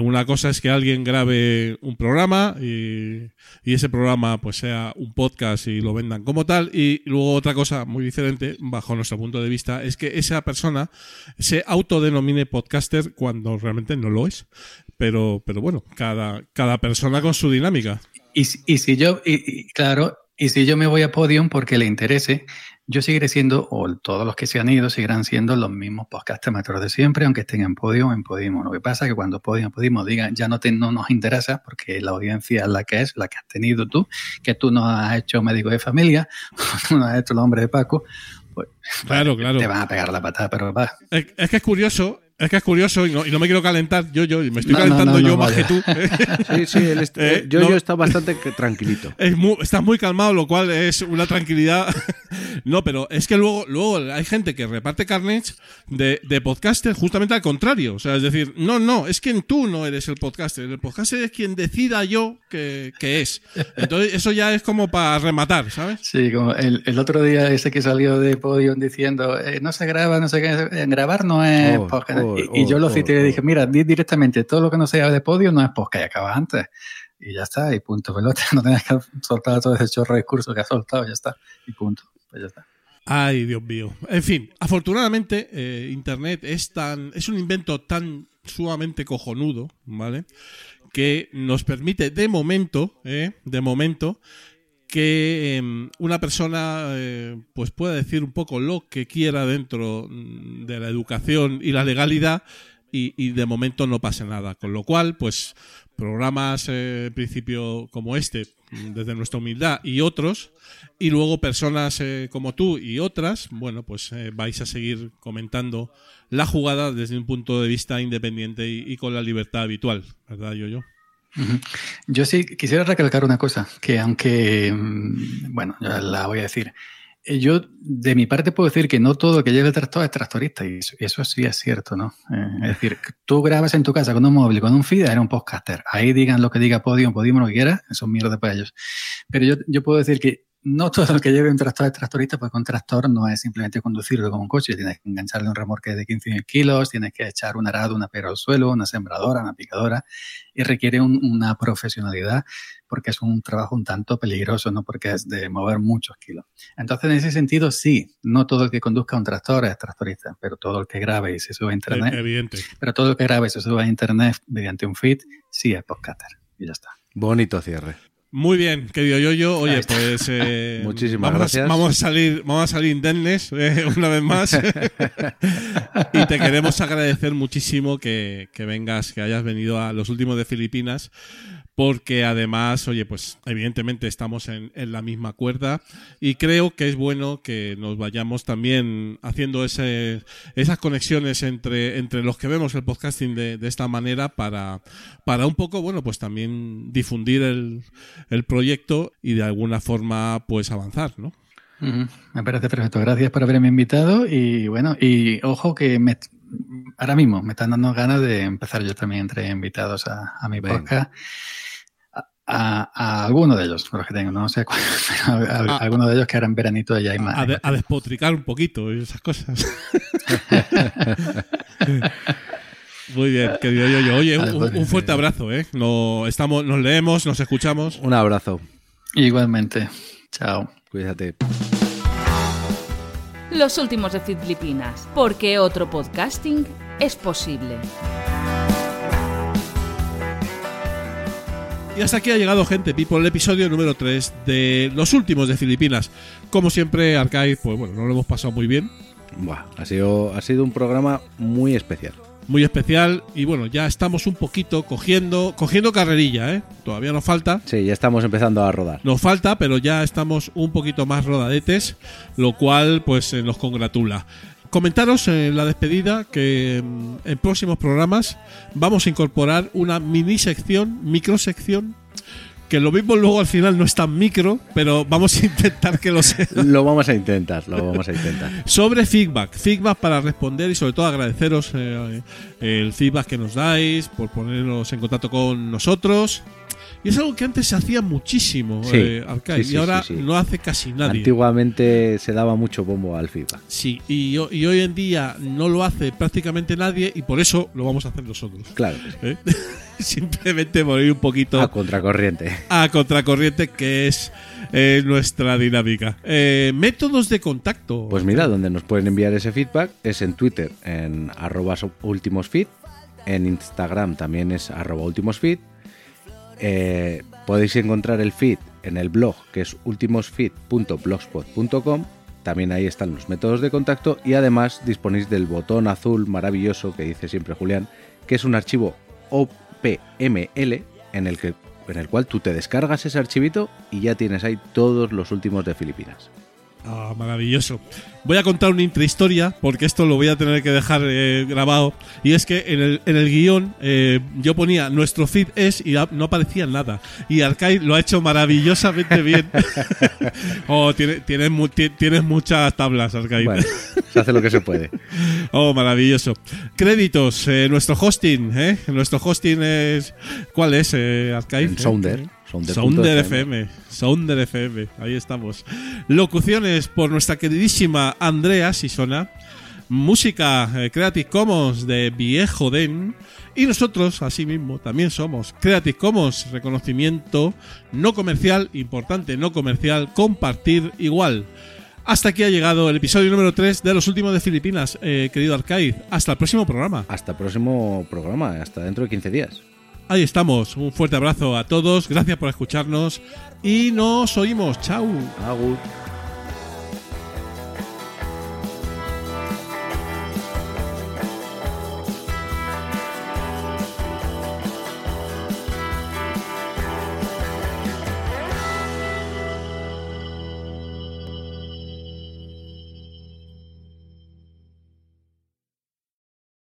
una cosa es que alguien grabe un programa y, y, ese programa pues sea un podcast y lo vendan como tal y luego otra cosa muy diferente, bajo nuestro punto de vista, es que esa persona se autodenomine podcaster cuando realmente no lo es. Pero, pero bueno, cada, cada persona con su dinámica. Y, y si yo, y, claro, y si yo me voy a Podium porque le interese, yo seguiré siendo, o todos los que se han ido, seguirán siendo los mismos podcast amateurs de siempre, aunque estén en Podium o en Podimo. Lo que pasa es que cuando Podium o Podimo digan, ya no, te, no nos interesa, porque la audiencia es la que es, la que has tenido tú, que tú no has hecho médico de familia, tú no has hecho el hombre de Paco, pues claro, claro. te van a pegar la patada, pero va. Es, es que es curioso, es que es curioso y no, y no, me quiero calentar yo, yo, me estoy no, calentando no, no, yo más vaya. que tú. sí, sí, él está, eh, yo, yo está bastante tranquilito. Es muy, estás muy calmado, lo cual es una tranquilidad. No, pero es que luego, luego hay gente que reparte carnets de, de podcaster justamente al contrario. O sea, es decir, no, no, es que tú no eres el podcaster. El podcaster es quien decida yo que, que es. Entonces, eso ya es como para rematar, ¿sabes? Sí, como el, el otro día ese que salió de Podium diciendo, eh, no se graba, no sé qué, grabar no es oh, podcast. Oh, y, y, yo lo cité oh, y le dije, mira, di directamente, todo lo que no sea de podio no es podcast, y acaba antes. Y ya está, y punto, pelota. No tienes que soltar todo ese chorro de discurso que has soltado, ya está, y punto. Pues ya está. Ay, Dios mío. En fin, afortunadamente, eh, Internet es tan. es un invento tan sumamente cojonudo, ¿vale? Que nos permite, de momento, eh, de momento, que eh, una persona eh, pues pueda decir un poco lo que quiera dentro de la educación y la legalidad y, de momento no pase nada. Con lo cual, pues programas eh, en principio como este, desde nuestra humildad y otros, y luego personas eh, como tú y otras, bueno, pues eh, vais a seguir comentando la jugada desde un punto de vista independiente y, y con la libertad habitual, ¿verdad, yo yo? Yo sí quisiera recalcar una cosa, que aunque, bueno, ya la voy a decir. Yo, de mi parte, puedo decir que no todo el que lleva el tractor es tractorista, y eso, eso sí es cierto, ¿no? Eh, es decir, tú grabas en tu casa con un móvil, con un feed, eres un podcaster. Ahí digan lo que diga Podium, Podium, lo que quieras, eso es mierda para ellos. Pero yo, yo puedo decir que no todo el que lleve un tractor es tractorista, porque un tractor no es simplemente conducirlo como un coche, tienes que engancharle un remolque de 15 kilos, tienes que echar un arado, una pera al suelo, una sembradora, una picadora, y requiere un, una profesionalidad porque es un trabajo un tanto peligroso, no porque es de mover muchos kilos. Entonces, en ese sentido, sí, no todo el que conduzca un tractor es tractorista, pero todo el que grabe y se sube a internet, Evidente. pero todo el que grabe y se sube a internet mediante un feed, sí es podcaster, y ya está. Bonito cierre. Muy bien, querido Yoyo. Oye, pues eh, muchísimas vamos gracias. A, vamos a salir, vamos a salir indemnes eh, una vez más. y te queremos agradecer muchísimo que, que, vengas, que hayas venido a los últimos de Filipinas, porque además, oye, pues evidentemente estamos en, en, la misma cuerda y creo que es bueno que nos vayamos también haciendo ese, esas conexiones entre, entre los que vemos el podcasting de, de esta manera para, para un poco, bueno, pues también difundir el el proyecto y de alguna forma pues avanzar, ¿no? Uh -huh. Me parece perfecto. Gracias por haberme invitado y bueno, y ojo que me, ahora mismo me están dando ganas de empezar yo también entre invitados a, a mi podcast. A, a, alguno de ellos, por los que tengo, no sé cuál, pero a, a, alguno de ellos que ahora en veranito ya hay más. A, de, a despotricar un poquito y esas cosas. Muy bien, querido yo, yo. Oye, un, pues, un fuerte eh, abrazo, ¿eh? No, estamos, nos leemos, nos escuchamos. Un abrazo. Igualmente. Chao. Cuídate. Los últimos de Filipinas, porque otro podcasting es posible. Y hasta aquí ha llegado, gente, people, el episodio número 3 de Los últimos de Filipinas. Como siempre, Arcade, pues bueno, nos lo hemos pasado muy bien. Buah, ha, sido, ha sido un programa muy especial. muy especial y bueno, ya estamos un poquito cogiendo cogiendo carrerilla, ¿eh? Todavía nos falta. Sí, ya estamos empezando a rodar. Nos falta, pero ya estamos un poquito más rodadetes, lo cual pues eh, nos congratula. Comentaros en la despedida que mm, en próximos programas vamos a incorporar una mini sección, microsección, que lo mismo luego al final no es tan micro, pero vamos a intentar que lo sea. Lo vamos a intentar, lo vamos a intentar. Sobre feedback, feedback para responder y sobre todo agradeceros eh, el feedback que nos dais, por ponernos en contacto con nosotros. Y es algo que antes se hacía muchísimo, Sí, eh, Arcade, sí, sí, y ahora no hace casi nadie. Antiguamente se daba mucho bombo al feedback. Sí, y, ho- y hoy en día no lo hace prácticamente nadie y por eso lo vamos a hacer nosotros. Claro. ¿eh? Simplemente por ir un poquito A contracorriente. a contracorriente, que es eh, nuestra dinámica. Métodos de contacto. Pues mira, donde nos pueden enviar ese feedback es en Twitter, en arroba ultimosfeed, en Instagram también es arroba ultimosfeed. Eh, podéis encontrar el feed en el blog que es ultimosfeed.blogspot.com. También ahí están los métodos de contacto y además disponéis del botón azul maravilloso que dice siempre Julián, que es un archivo OPML en el, que, en el cual tú te descargas ese archivito y ya tienes ahí todos los últimos de Filipinas. Ah, maravilloso. Voy a contar una intrahistoria, porque esto lo voy a tener que dejar eh, grabado. Y es que en el, en el guion eh, yo ponía nuestro feed es y no aparecía nada. Y Arcade lo ha hecho maravillosamente bien. oh, tiene- tienes, mu- ti- tienes muchas tablas, Arcade. Bueno, se hace lo que se puede. Oh, maravilloso. Créditos, eh, nuestro hosting, ¿eh? Nuestro hosting es. ¿Cuál es, eh, Arcade? Sounder. Sounder. Sounder FM. Sounder FM. Ahí estamos. Locuciones por nuestra queridísima Andrea Sisona. Música eh, Creative Commons de Viejo Den. Y nosotros, asimismo, también somos Creative Commons, reconocimiento no comercial, importante no comercial, compartir igual. Hasta aquí ha llegado el episodio número 3 de los últimos de Filipinas, eh, querido Arcade. Hasta el próximo programa. Hasta el próximo programa, hasta dentro de 15 días. Ahí estamos. Un fuerte abrazo a todos. Gracias por escucharnos. Y nos oímos. Chao. Agur.